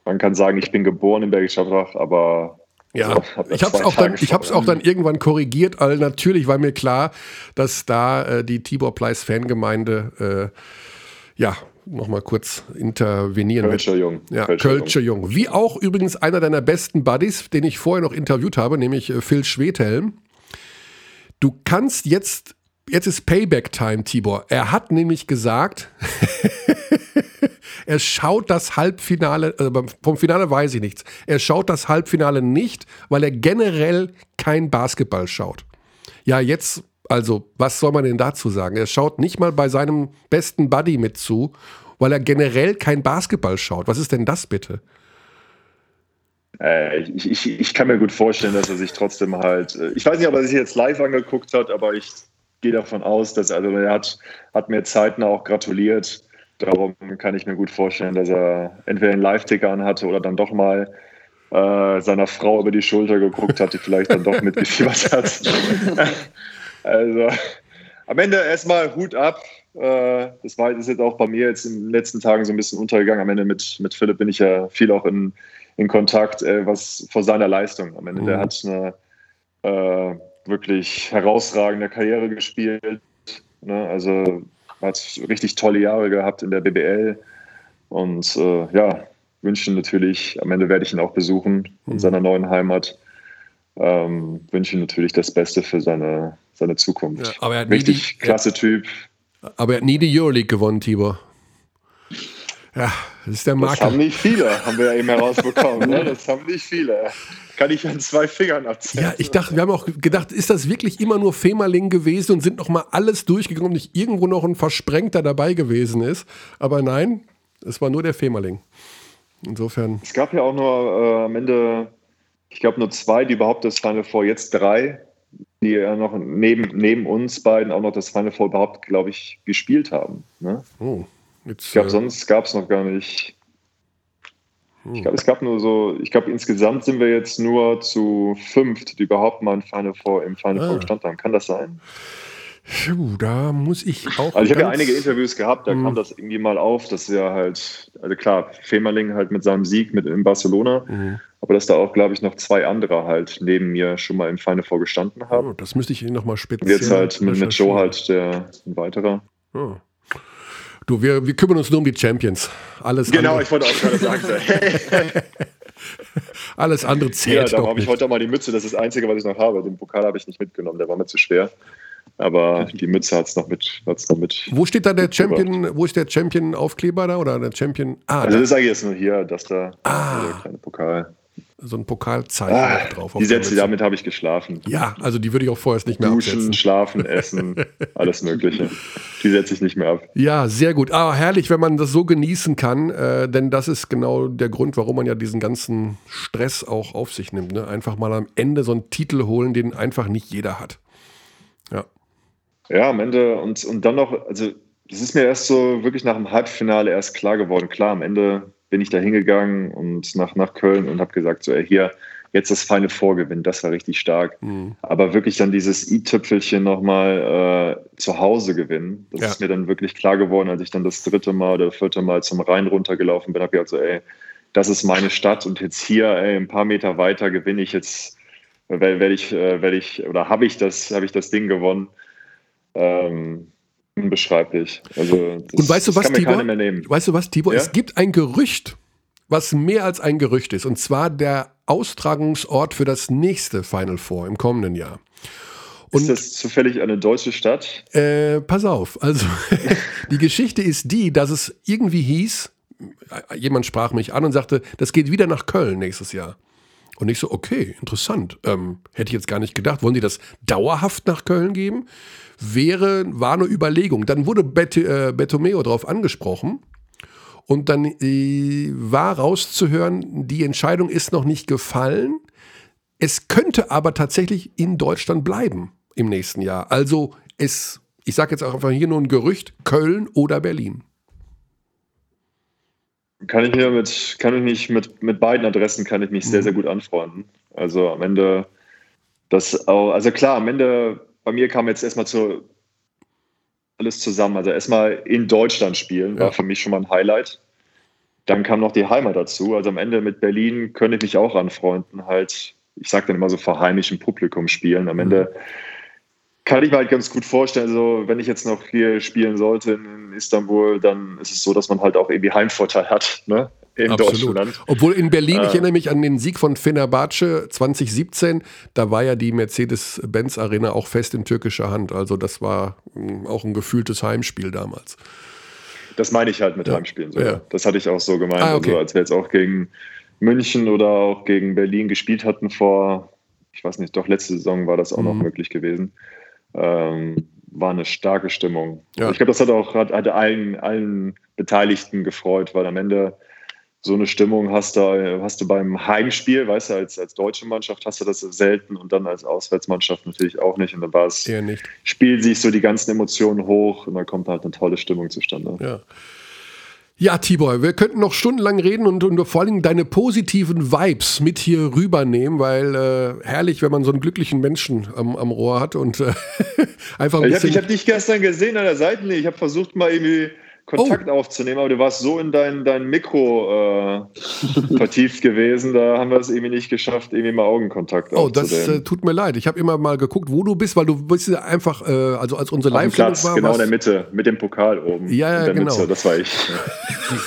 man kann sagen, ich bin geboren in Bergisch Gladbach, aber Ja, also, hab ich habe es auch, dann, ich hab's auch dann irgendwann korrigiert, weil natürlich war mir klar, dass da äh, die Tibor Pleiss Fangemeinde äh, ja nochmal kurz intervenieren Kölscher Jung. Ja, Kölscher Kölscher Jung. Wie auch übrigens einer deiner besten Buddies, den ich vorher noch interviewt habe, nämlich äh, Phil Schwedhelm. Du kannst jetzt, jetzt ist Payback-Time, Tibor. Er hat nämlich gesagt, er schaut das Halbfinale, also vom Finale weiß ich nichts. Er schaut das Halbfinale nicht, weil er generell kein Basketball schaut. Ja, jetzt, also, was soll man denn dazu sagen? Er schaut nicht mal bei seinem besten Buddy mit zu, weil er generell kein Basketball schaut. Was ist denn das bitte? Äh, ich, ich, ich kann mir gut vorstellen, dass er sich trotzdem halt. äh, Ich weiß nicht, ob er sich jetzt live angeguckt hat, aber ich gehe davon aus, dass also er hat, hat mir zeitnah auch gratuliert. Darum kann ich mir gut vorstellen, dass er entweder einen Live-Ticker anhatte oder dann doch mal äh, seiner Frau über die Schulter geguckt hat, die vielleicht dann doch mitgefiebert hat. also am Ende erstmal Hut ab. Äh, das war ist jetzt auch bei mir jetzt in den letzten Tagen so ein bisschen untergegangen. Am Ende mit, mit Philipp bin ich ja viel auch in, in Kontakt, äh, was vor seiner Leistung. Am Ende, der hat eine äh, wirklich herausragende Karriere gespielt. Ne? Also hat richtig tolle Jahre gehabt in der BBL. Und äh, ja, wünschen natürlich, am Ende werde ich ihn auch besuchen in seiner neuen Heimat. Ähm, wünsche ihm natürlich das Beste für seine, seine Zukunft. Ja, aber er hat Richtig die- klasse Typ. Aber er hat nie die Euroleague gewonnen, Tibor. Ja, das ist der Das Marker. haben nicht viele, haben wir ja eben herausbekommen. ne? Das haben nicht viele. Kann ich an zwei Fingern abzählen. Ja, ich dachte, wir haben auch gedacht, ist das wirklich immer nur Femerling gewesen und sind noch mal alles durchgegangen, ob nicht irgendwo noch ein Versprengter dabei gewesen ist. Aber nein, es war nur der Femerling. Insofern, Es gab ja auch nur äh, am Ende, ich glaube, nur zwei, die überhaupt das Final Four, jetzt drei, die ja noch neben, neben uns beiden auch noch das Final Four überhaupt, glaube ich, gespielt haben. Ne? oh, jetzt, Ich glaube, äh, sonst gab es noch gar nicht. Ich glaube, es gab nur so, ich glaube, insgesamt sind wir jetzt nur zu fünft, die überhaupt mal ein Final Four, im Final Ah. Four gestanden haben. Kann das sein? puh, da muss ich auch. Also ich habe ja einige Interviews gehabt, da kam das irgendwie mal auf, dass ja halt, also klar, Femerling halt mit seinem Sieg mit in Barcelona, Mhm. aber dass da auch, glaube ich, noch zwei andere halt neben mir schon mal im Final Four gestanden haben. Oh, das müsste ich Ihnen noch mal Und speziell. jetzt halt mit, mit Joe halt der ein weiterer. Oh. Du, wir, wir kümmern uns nur um die Champions. Alles Genau, andere, ich wollte auch gerade sagen, alles andere ja, zählt da doch habe ich heute auch mal die Mütze, das ist das Einzige, was ich noch habe. Den Pokal habe ich nicht mitgenommen, der war mir zu schwer. Aber die Mütze hat es noch mit. Hat's noch mit. Wo steht da der Champion? Wo ist der Champion-Aufkleber da oder der Champion? Ah, Also das sage ich jetzt nur hier, dass da Ah. der kleine Pokal. So ein Pokalzeichen Ah, drauf. auf die Sätze, damit habe ich geschlafen. Ja, also die würde ich auch vorerst nicht mehr Duschen, absetzen. schlafen, essen, alles Mögliche. Die setze ich nicht mehr ab. Ja, sehr gut. Aber herrlich, wenn man das so genießen kann, äh, denn das ist genau der Grund, warum man ja diesen ganzen Stress auch auf sich nimmt. Ne? Einfach mal am Ende so einen Titel holen, den einfach nicht jeder hat. Ja. Ja, am Ende und, und dann noch, also das ist mir erst so wirklich nach dem Halbfinale erst klar geworden. Klar, am Ende bin ich da hingegangen und nach, nach Köln und habe gesagt, so, ey, hier, jetzt das Final Four gewinnen, das war richtig stark. Mhm. Aber wirklich dann dieses i-Tüpfelchen nochmal äh, zu Hause gewinnen, das Ja. ist mir dann wirklich klar geworden, als ich dann das dritte Mal oder vierte Mal zum Rhein runtergelaufen bin, habe ich gesagt, so, ey, das ist meine Stadt und jetzt hier, ey, ein paar Meter weiter gewinne ich jetzt, werde werd ich, äh, werd ich, oder habe ich das, habe ich das Ding gewonnen. Ähm, unbeschreiblich. Also das, Und weißt du was, kann mir Tibor? keiner mehr nehmen. Weißt du was, Tibor? Ja? Es gibt ein Gerücht, was mehr als ein Gerücht ist, und zwar der Austragungsort für das nächste Final Four im kommenden Jahr. ist das zufällig eine deutsche Stadt? Äh, pass auf, also die Geschichte ist die, dass es irgendwie hieß, jemand sprach mich an und sagte, das geht wieder nach Köln nächstes Jahr. Und ich so, okay, interessant. Ähm, hätte ich jetzt gar nicht gedacht. Wollen die das dauerhaft nach Köln geben? Wäre, war eine Überlegung. Dann wurde Bet äh, Betomeo darauf angesprochen. Und dann äh, war rauszuhören, die Entscheidung ist noch nicht gefallen. Es könnte aber tatsächlich in Deutschland bleiben im nächsten Jahr. Also es, ich sage jetzt auch einfach hier nur ein Gerücht, Köln oder Berlin. Kann ich mir mit, kann ich mich mit, mit beiden Adressen kann ich mich sehr, sehr gut anfreunden. Also am Ende, das auch, also klar, am Ende, bei mir kam jetzt erstmal zu alles zusammen. Also erstmal in Deutschland spielen, Ja. war für mich schon mal ein Highlight. Dann kam noch die Heimat dazu. Also am Ende mit Berlin könnte ich mich auch anfreunden, halt, ich sage dann immer so vor heimischem Publikum spielen. Am Ende kann ich mir halt ganz gut vorstellen, so wenn ich jetzt noch hier spielen sollte in Istanbul, dann ist es so, dass man halt auch irgendwie Heimvorteil hat, ne? In Deutschland. Obwohl in Berlin, ich Äh. erinnere mich an den Sieg von Fenerbahce 2017, da war ja die Mercedes-Benz Arena auch fest in türkischer Hand. Also das war mh, auch ein gefühltes Heimspiel damals. Das meine ich halt mit Ja. Heimspielen. So. Ja. Das hatte ich auch so gemeint. Ah, okay. Also als wir jetzt auch gegen München oder auch gegen Berlin gespielt hatten vor, ich weiß nicht, doch letzte Saison war das auch noch Mhm. möglich gewesen. Ähm, war eine starke Stimmung. Ja. Ich glaube, das hat auch hat, hat allen, allen Beteiligten gefreut, weil am Ende so eine Stimmung hast du, hast du beim Heimspiel, weißt du, als, als deutsche Mannschaft hast du das selten und dann als Auswärtsmannschaft natürlich auch nicht. Und dann war es, spielt sich so die ganzen Emotionen hoch und dann kommt halt eine tolle Stimmung zustande. Ja. Ja, Tibor, wir könnten noch stundenlang reden und, und vor allem deine positiven Vibes mit hier rübernehmen, weil äh, herrlich, wenn man so einen glücklichen Menschen am, am Rohr hat und äh, einfach ein Ich habe bisschen. hab dich gestern gesehen an der Seitenlinie. Ich habe versucht, mal irgendwie Kontakt Oh. aufzunehmen, aber du warst so in dein, dein Mikro äh, vertieft gewesen, da haben wir es irgendwie nicht geschafft, irgendwie mal Augenkontakt Oh, das äh, aufzunehmen. tut mir leid. Ich habe immer mal geguckt, wo du bist, weil du bist ja einfach, äh, also als unsere Live-Sendung Platz, war, genau in der Mitte, mit dem Pokal oben. Ja, ja, in der genau. Mitte, das war ich.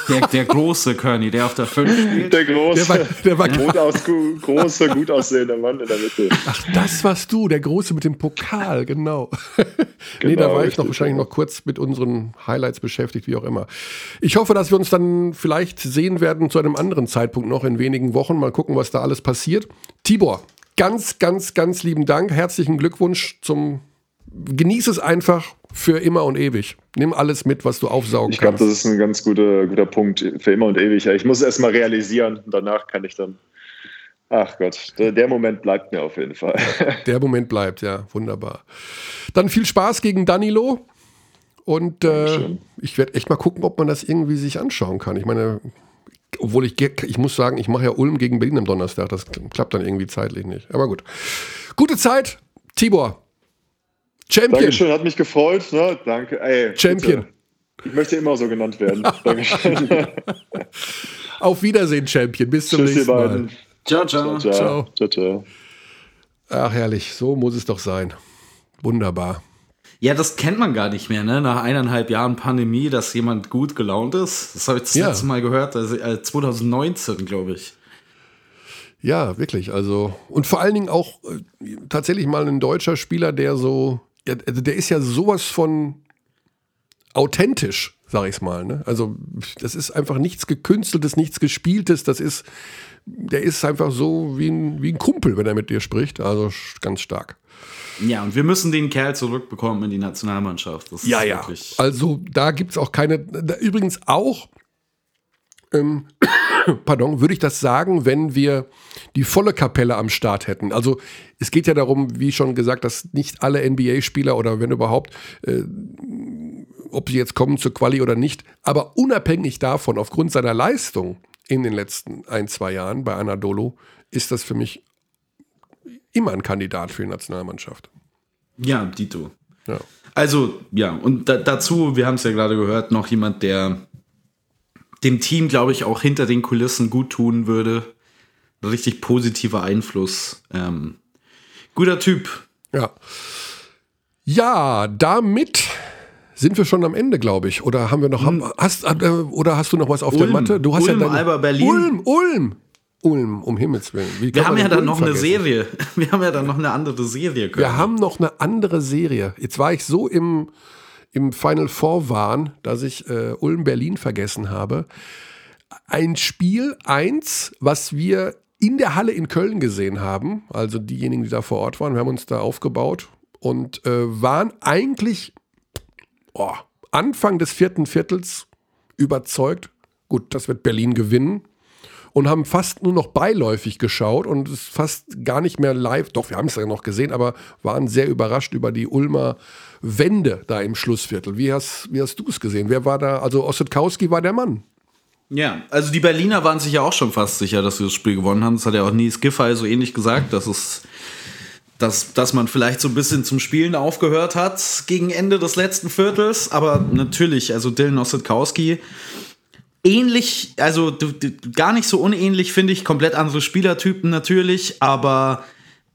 Der, der große Körny, der auf der 5 spielt. Der große, Der war- der war- gut aus, große, gut aussehende Mann in der Mitte. Ach, das warst du, der Große mit dem Pokal, genau. nee, da Genau, war ich noch wahrscheinlich genau. noch kurz mit unseren Highlights beschäftigt, wie auch immer. Ich hoffe, dass wir uns dann vielleicht sehen werden zu einem anderen Zeitpunkt noch in wenigen Wochen. Mal gucken, was da alles passiert. Tibor, ganz, ganz, ganz lieben Dank. Herzlichen Glückwunsch zum. Genieß es einfach für immer und ewig. Nimm alles mit, was du aufsaugen Ich glaube, kannst. das ist ein ganz guter, guter Punkt für immer und ewig. Ich muss es erst mal realisieren und danach kann ich dann. Ach Gott, der Moment bleibt mir auf jeden Fall. Der Moment bleibt, ja, wunderbar. Dann viel Spaß gegen Danilo. Und äh, ich werde echt mal gucken, ob man das irgendwie sich anschauen kann. Ich meine, obwohl ich, ge- ich muss sagen, ich mache ja Ulm gegen Berlin am Donnerstag. Das klappt dann irgendwie zeitlich nicht. Aber gut. Gute Zeit, Tibor. Champion. Dankeschön, hat mich gefreut. Ne? Danke. Ey, Champion. Bitte. Ich möchte immer so genannt werden. Dankeschön. Auf Wiedersehen, Champion. Bis zum Tschüss, nächsten Mal. beiden. Ciao, ciao. Ciao. Ciao. Ciao, ciao. Ach, herrlich. So muss es doch sein. Wunderbar. Ja, das kennt man gar nicht mehr, ne? Nach eineinhalb Jahren Pandemie, dass jemand gut gelaunt ist. Das habe ich das Ja. letzte Mal gehört, also äh, 2019, glaube ich. Ja, wirklich. Also, und vor allen Dingen auch äh, tatsächlich mal ein deutscher Spieler, der so, ja, also der ist ja sowas von authentisch, sag ich's mal. Ne? Also, das ist einfach nichts Gekünsteltes, nichts Gespieltes. Das ist, der ist einfach so wie ein, wie ein Kumpel, wenn er mit dir spricht. Also ganz stark. Ja, und wir müssen den Kerl zurückbekommen in die Nationalmannschaft. Das ist wirklich. Also da gibt es auch keine. Da, übrigens auch, ähm, pardon, würde ich das sagen, wenn wir die volle Kapelle am Start hätten. Also es geht ja darum, wie schon gesagt, dass nicht alle NBA-Spieler oder wenn überhaupt, äh, ob sie jetzt kommen zur Quali oder nicht, aber unabhängig davon, aufgrund seiner Leistung in den letzten ein, zwei Jahren bei Anadolu, ist das für mich immer ein Kandidat für die Nationalmannschaft. Ja, Dito. Ja. Also, ja, und da, dazu, wir haben es ja gerade gehört, noch jemand, der dem Team, glaube ich, auch hinter den Kulissen gut tun würde. Richtig positiver Einfluss. Ähm, guter Typ. Ja. Ja, damit sind wir schon am Ende, glaube ich. Oder haben wir noch. Hast, äh, oder hast du noch was auf der Ulm. Matte? Du hast Ulm, ja deine, Alba, Berlin. Ulm, Ulm. Ulm, um Himmels Willen. Wie Wir haben ja dann Ulm noch eine vergessen? Serie. Wir haben ja dann noch eine andere Serie. Wir Können. haben noch eine andere Serie. Jetzt war ich so im, im Final Four Wahn, dass ich äh, Ulm Berlin vergessen habe. Ein Spiel 1, was wir in der Halle in Köln gesehen haben, also diejenigen, die da vor Ort waren, wir haben uns da aufgebaut und äh, waren eigentlich oh, Anfang des vierten Viertels überzeugt, gut, das wird Berlin gewinnen und haben fast nur noch beiläufig geschaut und es fast gar nicht mehr live, doch, wir haben es ja noch gesehen, aber waren sehr überrascht über die Ulmer Wende da im Schlussviertel. Wie hast, wie hast du es gesehen? Wer war da? Also Ossetkowski war der Mann. Ja, also die Berliner waren sich ja auch schon fast sicher, dass sie das Spiel gewonnen haben. Das hat ja auch Nies Giffey so ähnlich gesagt, dass es dass, dass man vielleicht so ein bisschen zum Spielen aufgehört hat gegen Ende des letzten Viertels. Aber natürlich, also Dylan Ossetkowski, ähnlich, also du, du, gar nicht so unähnlich, finde ich. Komplett andere Spielertypen natürlich, aber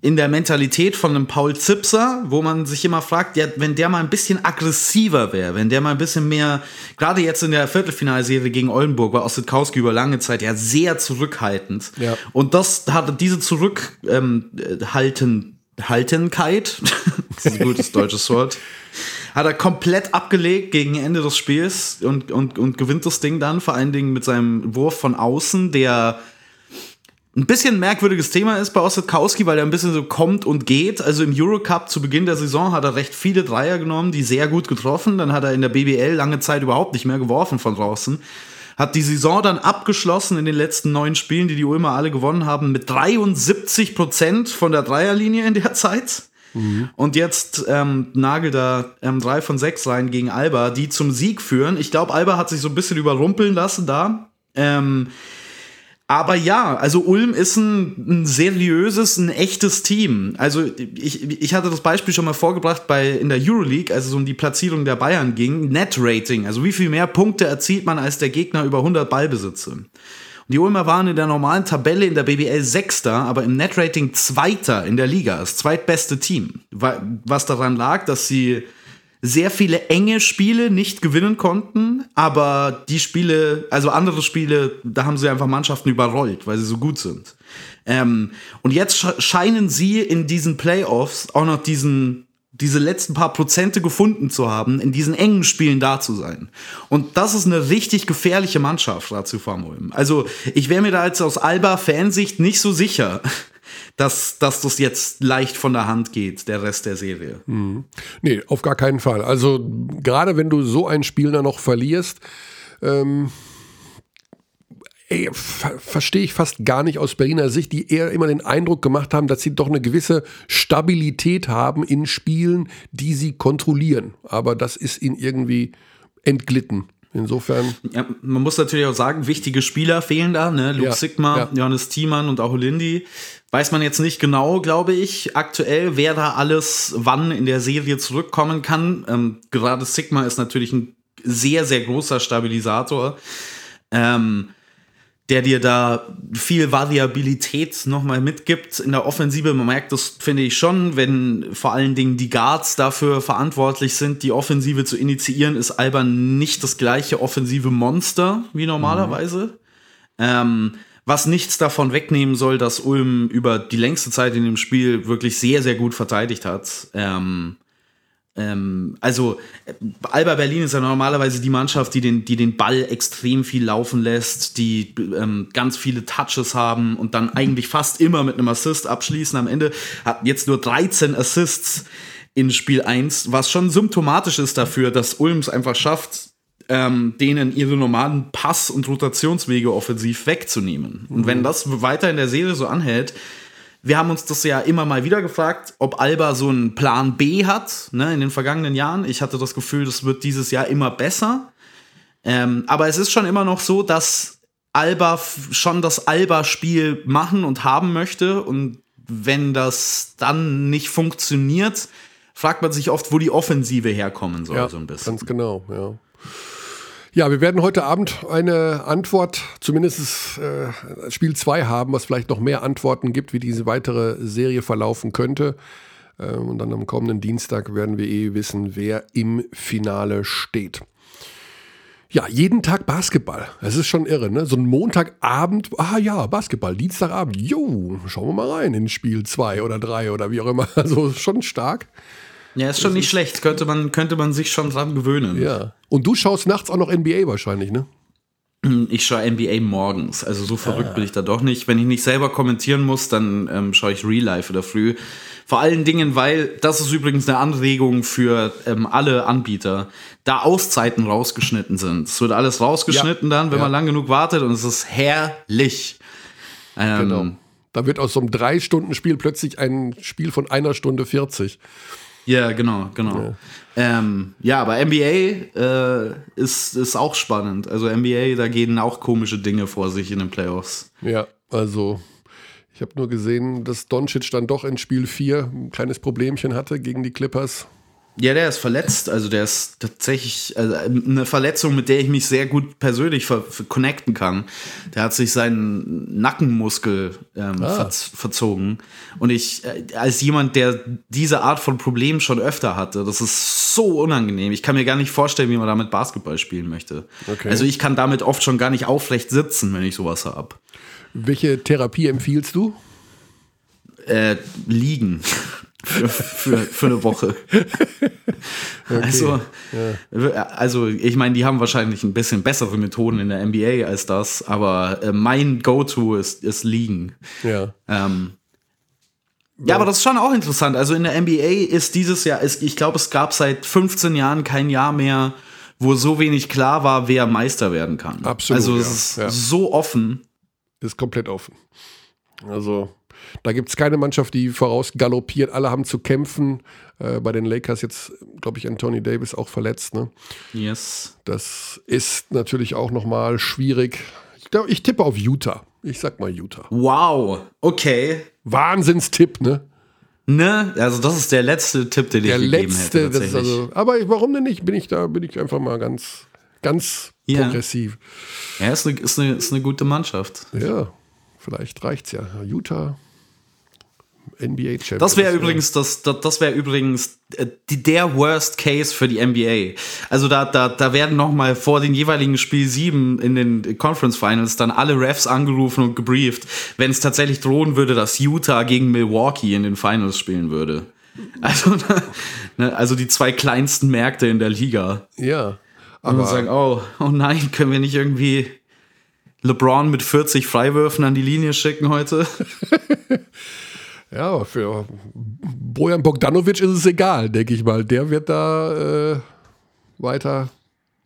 in der Mentalität von einem Paul Zipser, wo man sich immer fragt, ja, wenn der mal ein bisschen aggressiver wäre, wenn der mal ein bisschen mehr, gerade jetzt in der Viertelfinalserie gegen Oldenburg war Ossetkowski über lange Zeit ja sehr zurückhaltend. Ja. Und das hatte diese Zurückhalten, halten, Haltenkeit, das ist ein gutes deutsches Wort, hat er komplett abgelegt gegen Ende des Spiels und, und, und gewinnt das Ding dann, vor allen Dingen mit seinem Wurf von außen, der ein bisschen merkwürdiges Thema ist bei Ossetkowski, weil er ein bisschen so kommt und geht. Also im Eurocup zu Beginn der Saison hat er recht viele Dreier genommen, die sehr gut getroffen. Dann hat er in der BBL lange Zeit überhaupt nicht mehr geworfen von draußen. Hat die Saison dann abgeschlossen in den letzten neun Spielen, die die Ulmer alle gewonnen haben, mit 73 Prozent von der Dreierlinie in der Zeit. Und jetzt ähm, nagelt er ähm, drei von sechs rein gegen Alba, die zum Sieg führen. Ich glaube, Alba hat sich so ein bisschen überrumpeln lassen da. Ähm, aber ja, also Ulm ist ein, ein seriöses, ein echtes Team. Also ich, ich hatte das Beispiel schon mal vorgebracht bei in der Euroleague, als es um die Platzierung der Bayern ging. Net-Rating, also wie viel mehr Punkte erzielt man als der Gegner über 100 Ballbesitze. Die Ulmer waren in der normalen Tabelle in der BBL Sechster, aber im Net-Rating Zweiter in der Liga, das zweitbeste Team. Wa- Was daran lag, dass sie sehr viele enge Spiele nicht gewinnen konnten, aber die Spiele, also andere Spiele, da haben sie einfach Mannschaften überrollt, weil sie so gut sind. Ähm, und jetzt sche- scheinen sie in diesen Playoffs auch noch diesen, diese letzten paar Prozente gefunden zu haben, in diesen engen Spielen da zu sein. Und das ist eine richtig gefährliche Mannschaft, Ratio Ulm. Also ich wäre mir da jetzt aus Alba-Fansicht nicht so sicher, dass, dass das jetzt leicht von der Hand geht, der Rest der Serie. Nee, auf gar keinen Fall. Also gerade wenn du so ein Spiel dann noch verlierst, ähm, ey, ver verstehe ich fast gar nicht aus Berliner Sicht, die eher immer den Eindruck gemacht haben, dass sie doch eine gewisse Stabilität haben in Spielen, die sie kontrollieren. Aber das ist ihnen irgendwie entglitten. Insofern, Ja, man muss natürlich auch sagen, wichtige Spieler fehlen da, ne? Luke Ja, Sigma, ja. Johannes Thiemann und auch Olindi. Weiß man jetzt nicht genau, glaube ich, aktuell, wer da alles wann in der Serie zurückkommen kann. Ähm, gerade Sigma ist natürlich ein sehr, sehr großer Stabilisator. Ähm, der dir da viel Variabilität nochmal mitgibt in der Offensive. Man merkt das, finde ich schon, wenn vor allen Dingen die Guards dafür verantwortlich sind, die Offensive zu initiieren, ist Alba nicht das gleiche offensive Monster wie normalerweise. Ähm, was nichts davon wegnehmen soll, dass Ulm über die längste Zeit in dem Spiel wirklich sehr, sehr gut verteidigt hat. Ähm, ähm, also äh, Alba Berlin ist ja normalerweise die Mannschaft, die den, die den Ball extrem viel laufen lässt, die ähm, ganz viele Touches haben und dann eigentlich fast immer mit einem Assist abschließen. Am Ende hat jetzt nur 13 Assists in Spiel 1, was schon symptomatisch ist dafür, dass Ulm es einfach schafft, ähm, denen ihre normalen Pass- und Rotationswege offensiv wegzunehmen. Und wenn das weiter in der Serie so anhält, wir haben uns das ja immer mal wieder gefragt, ob Alba so einen Plan B hat, ne, in den vergangenen Jahren. Ich hatte das Gefühl, das wird dieses Jahr immer besser. Ähm, aber es ist schon immer noch so, dass Alba schon das Alba-Spiel machen und haben möchte und wenn das dann nicht funktioniert, fragt man sich oft, wo die Offensive herkommen soll, Ja, so ein bisschen. ganz genau, ja. Ja, wir werden heute Abend eine Antwort, zumindest äh, Spiel 2 haben, was vielleicht noch mehr Antworten gibt, wie diese weitere Serie verlaufen könnte. Ähm, und dann am kommenden Dienstag werden wir eh wissen, wer im Finale steht. Ja, jeden Tag Basketball. Das ist schon irre, ne? So ein Montagabend, ah ja, Basketball, Dienstagabend, jo, schauen wir mal rein in Spiel 2 oder 3 oder wie auch immer. Also schon stark. Ja, ist schon nicht schlecht. Könnte man, könnte man sich schon dran gewöhnen. Ja. Und du schaust nachts auch noch NBA wahrscheinlich, ne? Ich schaue NBA morgens. Also so verrückt bin ich da doch nicht. Wenn ich nicht selber kommentieren muss, dann ähm, schaue ich Real Life oder früh. Vor allen Dingen, weil das ist übrigens eine Anregung für ähm, alle Anbieter, da Auszeiten rausgeschnitten sind. Es wird alles rausgeschnitten dann, wenn Ja. man lang genug wartet und es ist herrlich. Ähm, Genau. Da wird aus so einem Drei-Stunden-Spiel plötzlich ein Spiel von einer Stunde 40. Ja, genau, genau. Ja, ähm, ja aber NBA äh, ist, ist auch spannend. Also NBA, da gehen auch komische Dinge vor sich in den Playoffs. Ja, also ich habe nur gesehen, dass Doncic dann doch in Spiel 4 ein kleines Problemchen hatte gegen die Clippers. Ja, der ist verletzt. Also der ist tatsächlich also eine Verletzung, mit der ich mich sehr gut persönlich connecten kann. Der hat sich seinen Nackenmuskel ähm, Ah. verz verzogen. Und ich, äh, als jemand, der diese Art von Problemen schon öfter hatte, das ist so unangenehm. Ich kann mir gar nicht vorstellen, wie man damit Basketball spielen möchte. Okay. Also ich kann damit oft schon gar nicht aufrecht sitzen, wenn ich sowas habe. Welche Therapie empfiehlst du? äh, liegen für, für, für eine Woche. Also, also, ich meine, die haben wahrscheinlich ein bisschen bessere Methoden in der NBA als das, aber äh, mein Go-To ist, ist liegen. Ja. Ähm, ja, aber das ist schon auch interessant. Also in der NBA ist dieses Jahr, ist, ich glaube, es gab seit 15 Jahren kein Jahr mehr, wo so wenig klar war, wer Meister werden kann. Absolut, Also ja, es ist ja. so offen. Ist komplett offen. Also, da gibt es keine Mannschaft, die voraus galoppiert. Alle haben zu kämpfen. Äh, bei den Lakers jetzt, glaube ich, Anthony Davis auch verletzt. Ne? Yes. Das ist natürlich auch nochmal schwierig. Ich glaube, ich tippe auf Utah. Ich sag mal Utah. Wow. Okay. Wahnsinnstipp, ne? Ne? Also das ist der letzte Tipp, den Der ich gegeben letzte, hätte. tatsächlich. also, aber ich- warum denn nicht? Bin ich da, bin ich einfach mal ganz, ganz Ja. progressiv. ja, ist eine, ist, eine, ist eine gute Mannschaft. Ja, vielleicht reicht's ja. Utah, NBA Champions. Das wäre übrigens das, das, das wäre übrigens äh, die, der Worst Case für die NBA. Also da, da, da werden noch mal vor den jeweiligen Spiel 7 in den Conference Finals dann alle Refs angerufen und gebrieft, wenn es tatsächlich drohen würde, dass Utah gegen Milwaukee in den Finals spielen würde. Also, ne, also die zwei kleinsten Märkte in der Liga. Ja, Und aber sagen, oh, oh nein, können wir nicht irgendwie LeBron mit 40 Freiwürfen an die Linie schicken heute? ja, für Bojan Bogdanovic ist es egal, denke ich mal. Der wird da äh, weiter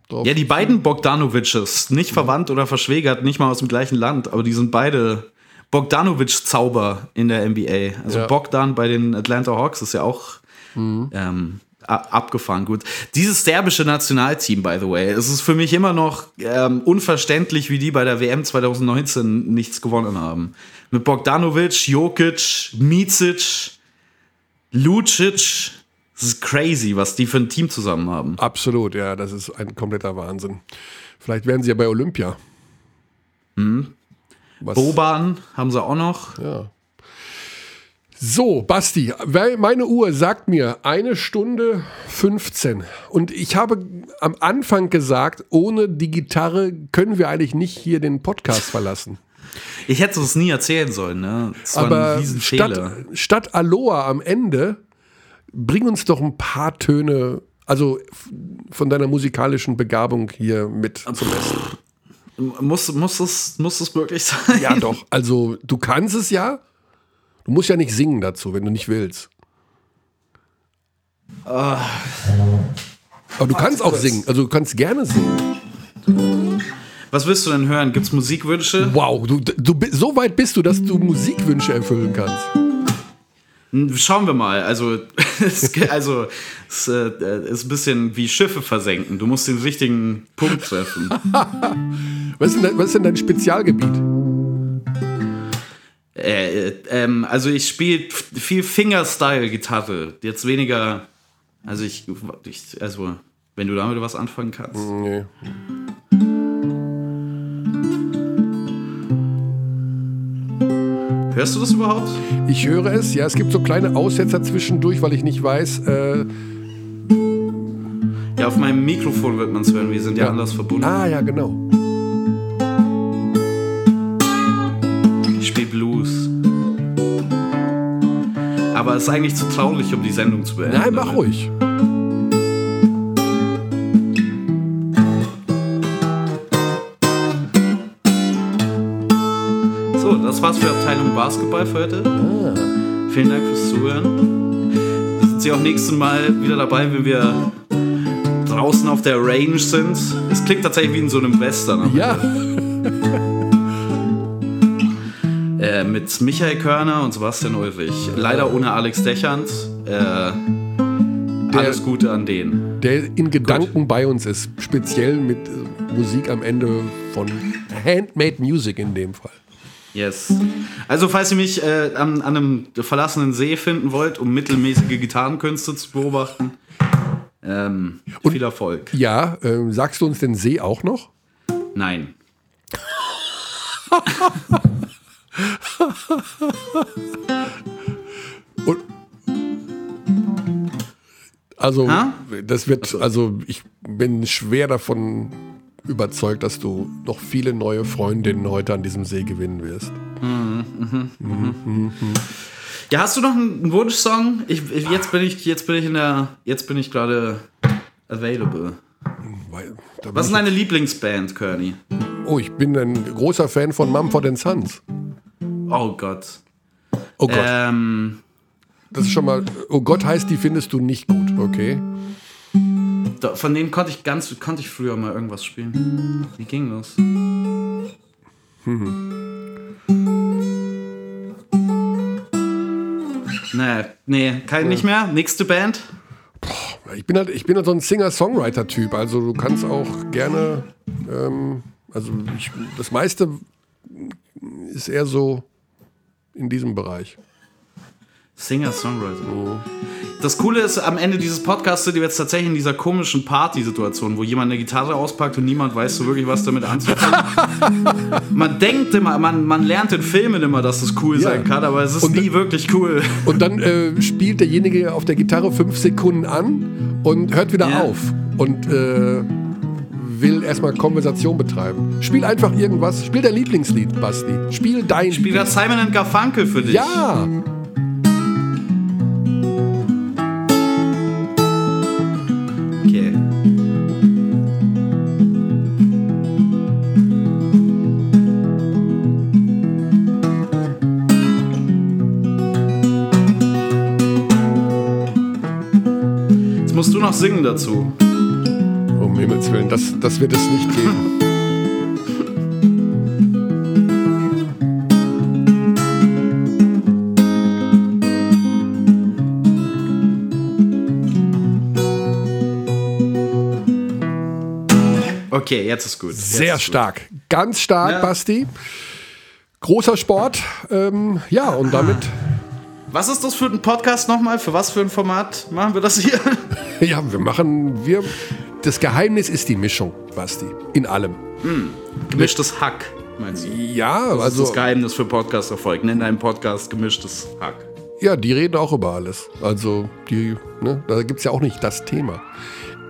drauf. Ja, die beiden Bogdanoviches, nicht verwandt oder verschwägert, nicht mal aus dem gleichen Land, aber die sind beide Bogdanovic-Zauber in der NBA. Also Ja. Bogdan bei den Atlanta Hawks ist ja auch ähm, a- abgefahren gut. Dieses serbische Nationalteam, by the way, es ist für mich immer noch ähm, unverständlich, wie die bei der WM 2019 nichts gewonnen haben. Mit Bogdanovic, Jokic, Micic, Lucic. Das ist crazy, was die für ein Team zusammen haben. Absolut, ja, das ist ein kompletter Wahnsinn. Vielleicht werden sie ja bei Olympia. Was, Boban haben sie auch noch. ja. So, Basti, meine Uhr sagt mir eine Stunde 15. Und ich habe am Anfang gesagt, ohne die Gitarre können wir eigentlich nicht hier den Podcast verlassen. Ich hätte es nie erzählen sollen, ne? Das war Aber statt, statt Aloha am Ende, bring uns doch ein paar Töne, also von deiner musikalischen Begabung hier mit zum Essen. Muss, muss, es, muss es wirklich sein? Ja, doch. Also, du kannst es ja. Du musst ja nicht singen dazu, wenn du nicht willst. Ah. Aber du kannst auch singen. Also, du kannst gerne singen. Was willst du denn hören? Gibt's Musikwünsche? Wow, du, du, so weit bist du, dass du Musikwünsche erfüllen kannst. Hm, Schauen wir mal. Also, es, also, es äh, ist ein bisschen wie Schiffe versenken. Du musst den richtigen Punkt treffen. Was ist denn, was ist denn dein Spezialgebiet? Äh, äh, ähm, also ich spiele viel Fingerstyle-Gitarre. Jetzt weniger. Also ich, ich. Also, wenn du damit was anfangen kannst. Nee. Hörst du das überhaupt? Ich höre es, ja, es gibt so kleine Aussetzer zwischendurch, weil ich nicht weiß. Äh, Ja, auf meinem Mikrofon wird man es hören. Wir sind ja, Ja. anders verbunden. ah, ja, genau. Aber es ist eigentlich zu traulich, um die Sendung zu beenden. Nein, mach ruhig. So, das war's für Abteilung Basketball für heute. Vielen Dank fürs Zuhören. Wir sind Sie auch nächstes Mal wieder dabei, wenn wir draußen auf der Range sind. Es klingt tatsächlich wie in so einem Western. Ja, Äh, mit Michael Körner und Sebastian Ulrich. Leider ohne Alex Dechand. Äh, alles Gute an den. der in Gedanken bei uns ist. Speziell mit äh, Musik am Ende von Handmade Music in dem Fall. Yes. Also, falls ihr mich äh, an, an einem verlassenen See finden wollt, um mittelmäßige Gitarrenkünste zu beobachten, ähm, viel Erfolg. Ja, ähm, sagst du uns den See auch noch? Nein. Und also, Ha? das wird, also ich bin schwer davon überzeugt, dass du noch viele neue Freundinnen heute an diesem See gewinnen wirst. Ja, hast du noch einen Wunschsong? Ich, ich, jetzt bin ich, jetzt bin ich in der, jetzt bin ich gerade available. Was ist deine Lieblingsband, Kearney? oh, ich bin ein großer Fan von Mumford Sons. Oh Gott. Oh Gott, Ähm, das ist schon mal, oh Gott heißt, die findest du nicht gut, okay? da, von denen konnte ich ganz, konnte ich früher mal irgendwas spielen. Wie ging das? Nee, nee, kein, nicht mehr. Nächste Band. Ich bin halt, ich bin halt so ein Singer-Songwriter-Typ, also du kannst auch gerne, ähm, also ich, das meiste ist eher so in diesem Bereich. Singer-Songwriter. Das Coole ist, am Ende dieses Podcasts sind wir jetzt tatsächlich in dieser komischen Party-Situation, wo jemand eine Gitarre auspackt und niemand weiß so wirklich, was damit anzufangen. man denkt immer, man, man lernt in Filmen immer, dass es cool Ja. sein kann, aber es ist Und- nie wirklich cool. Und dann äh, spielt derjenige auf der Gitarre fünf Sekunden an und hört wieder Ja. auf und äh, will erstmal Konversation betreiben. Spiel einfach irgendwas. Spiel dein Lieblingslied, Basti. Spiel dein Spielt das Simon and Garfunkel für dich? Ja! Du noch singen dazu. Um Himmels Willen, das, das wird es nicht geben. Okay, jetzt ist gut. Jetzt Sehr ist stark. Ganz stark, Ja. Basti. Großer Sport. Ähm, ja, und damit, Gut. Was ist das für ein Podcast nochmal? Für was für ein Format machen wir das hier? ja, wir machen, wir, das Geheimnis ist die Mischung, Basti. In allem. Gemischtes Hack, meinst du? Ja, Das ist also, das Geheimnis für Podcast-Erfolg. Nenn deinen Podcast gemischtes Hack. ja, die reden auch über alles. Also, die, ne, da gibt es ja auch nicht das Thema.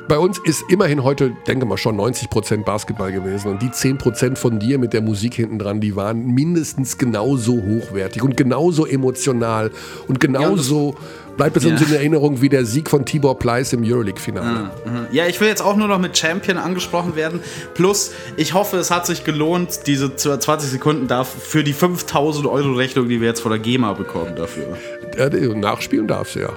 Bei uns ist immerhin heute, denke mal, schon 90% Basketball gewesen. Und die 10% von dir mit der Musik hinten dran, die waren mindestens genauso hochwertig und genauso emotional und genauso bleibt es uns Ja. in Erinnerung wie der Sieg von Tibor Pleiss im Euroleague-Finale. Ja, ich will jetzt auch nur noch mit Champion angesprochen werden. Plus, ich hoffe, es hat sich gelohnt, diese 20 Sekunden dafür, für die 5000 Euro Rechnung, die wir jetzt von der GEMA bekommen dafür. Nachspielen darfst du ja.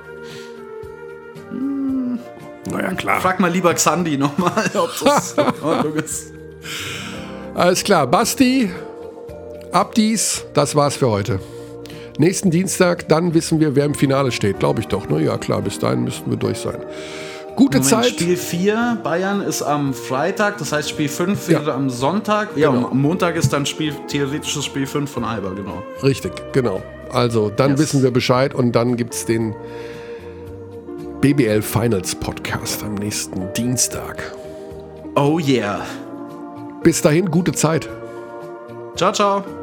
Naja, klar. Frag mal lieber Xandi nochmal, ob das in Ordnung ist. Alles klar, Basti, Abdies, das war's für heute. Nächsten Dienstag, dann wissen wir, wer im Finale steht. Glaube ich doch. Ne? Ja, klar, bis dahin müssten wir durch sein. Gute Moment, Zeit. Spiel 4, Bayern ist am Freitag, das heißt Spiel 5 Ja. wäre am Sonntag. Ja, Genau. am Montag ist dann Spiel, theoretisches Spiel 5 von Alba, genau. Richtig, genau. Also, dann Yes. wissen wir Bescheid und dann gibt es den BBL Finals Podcast am nächsten Dienstag. Oh yeah. Bis dahin, gute Zeit. Ciao, ciao.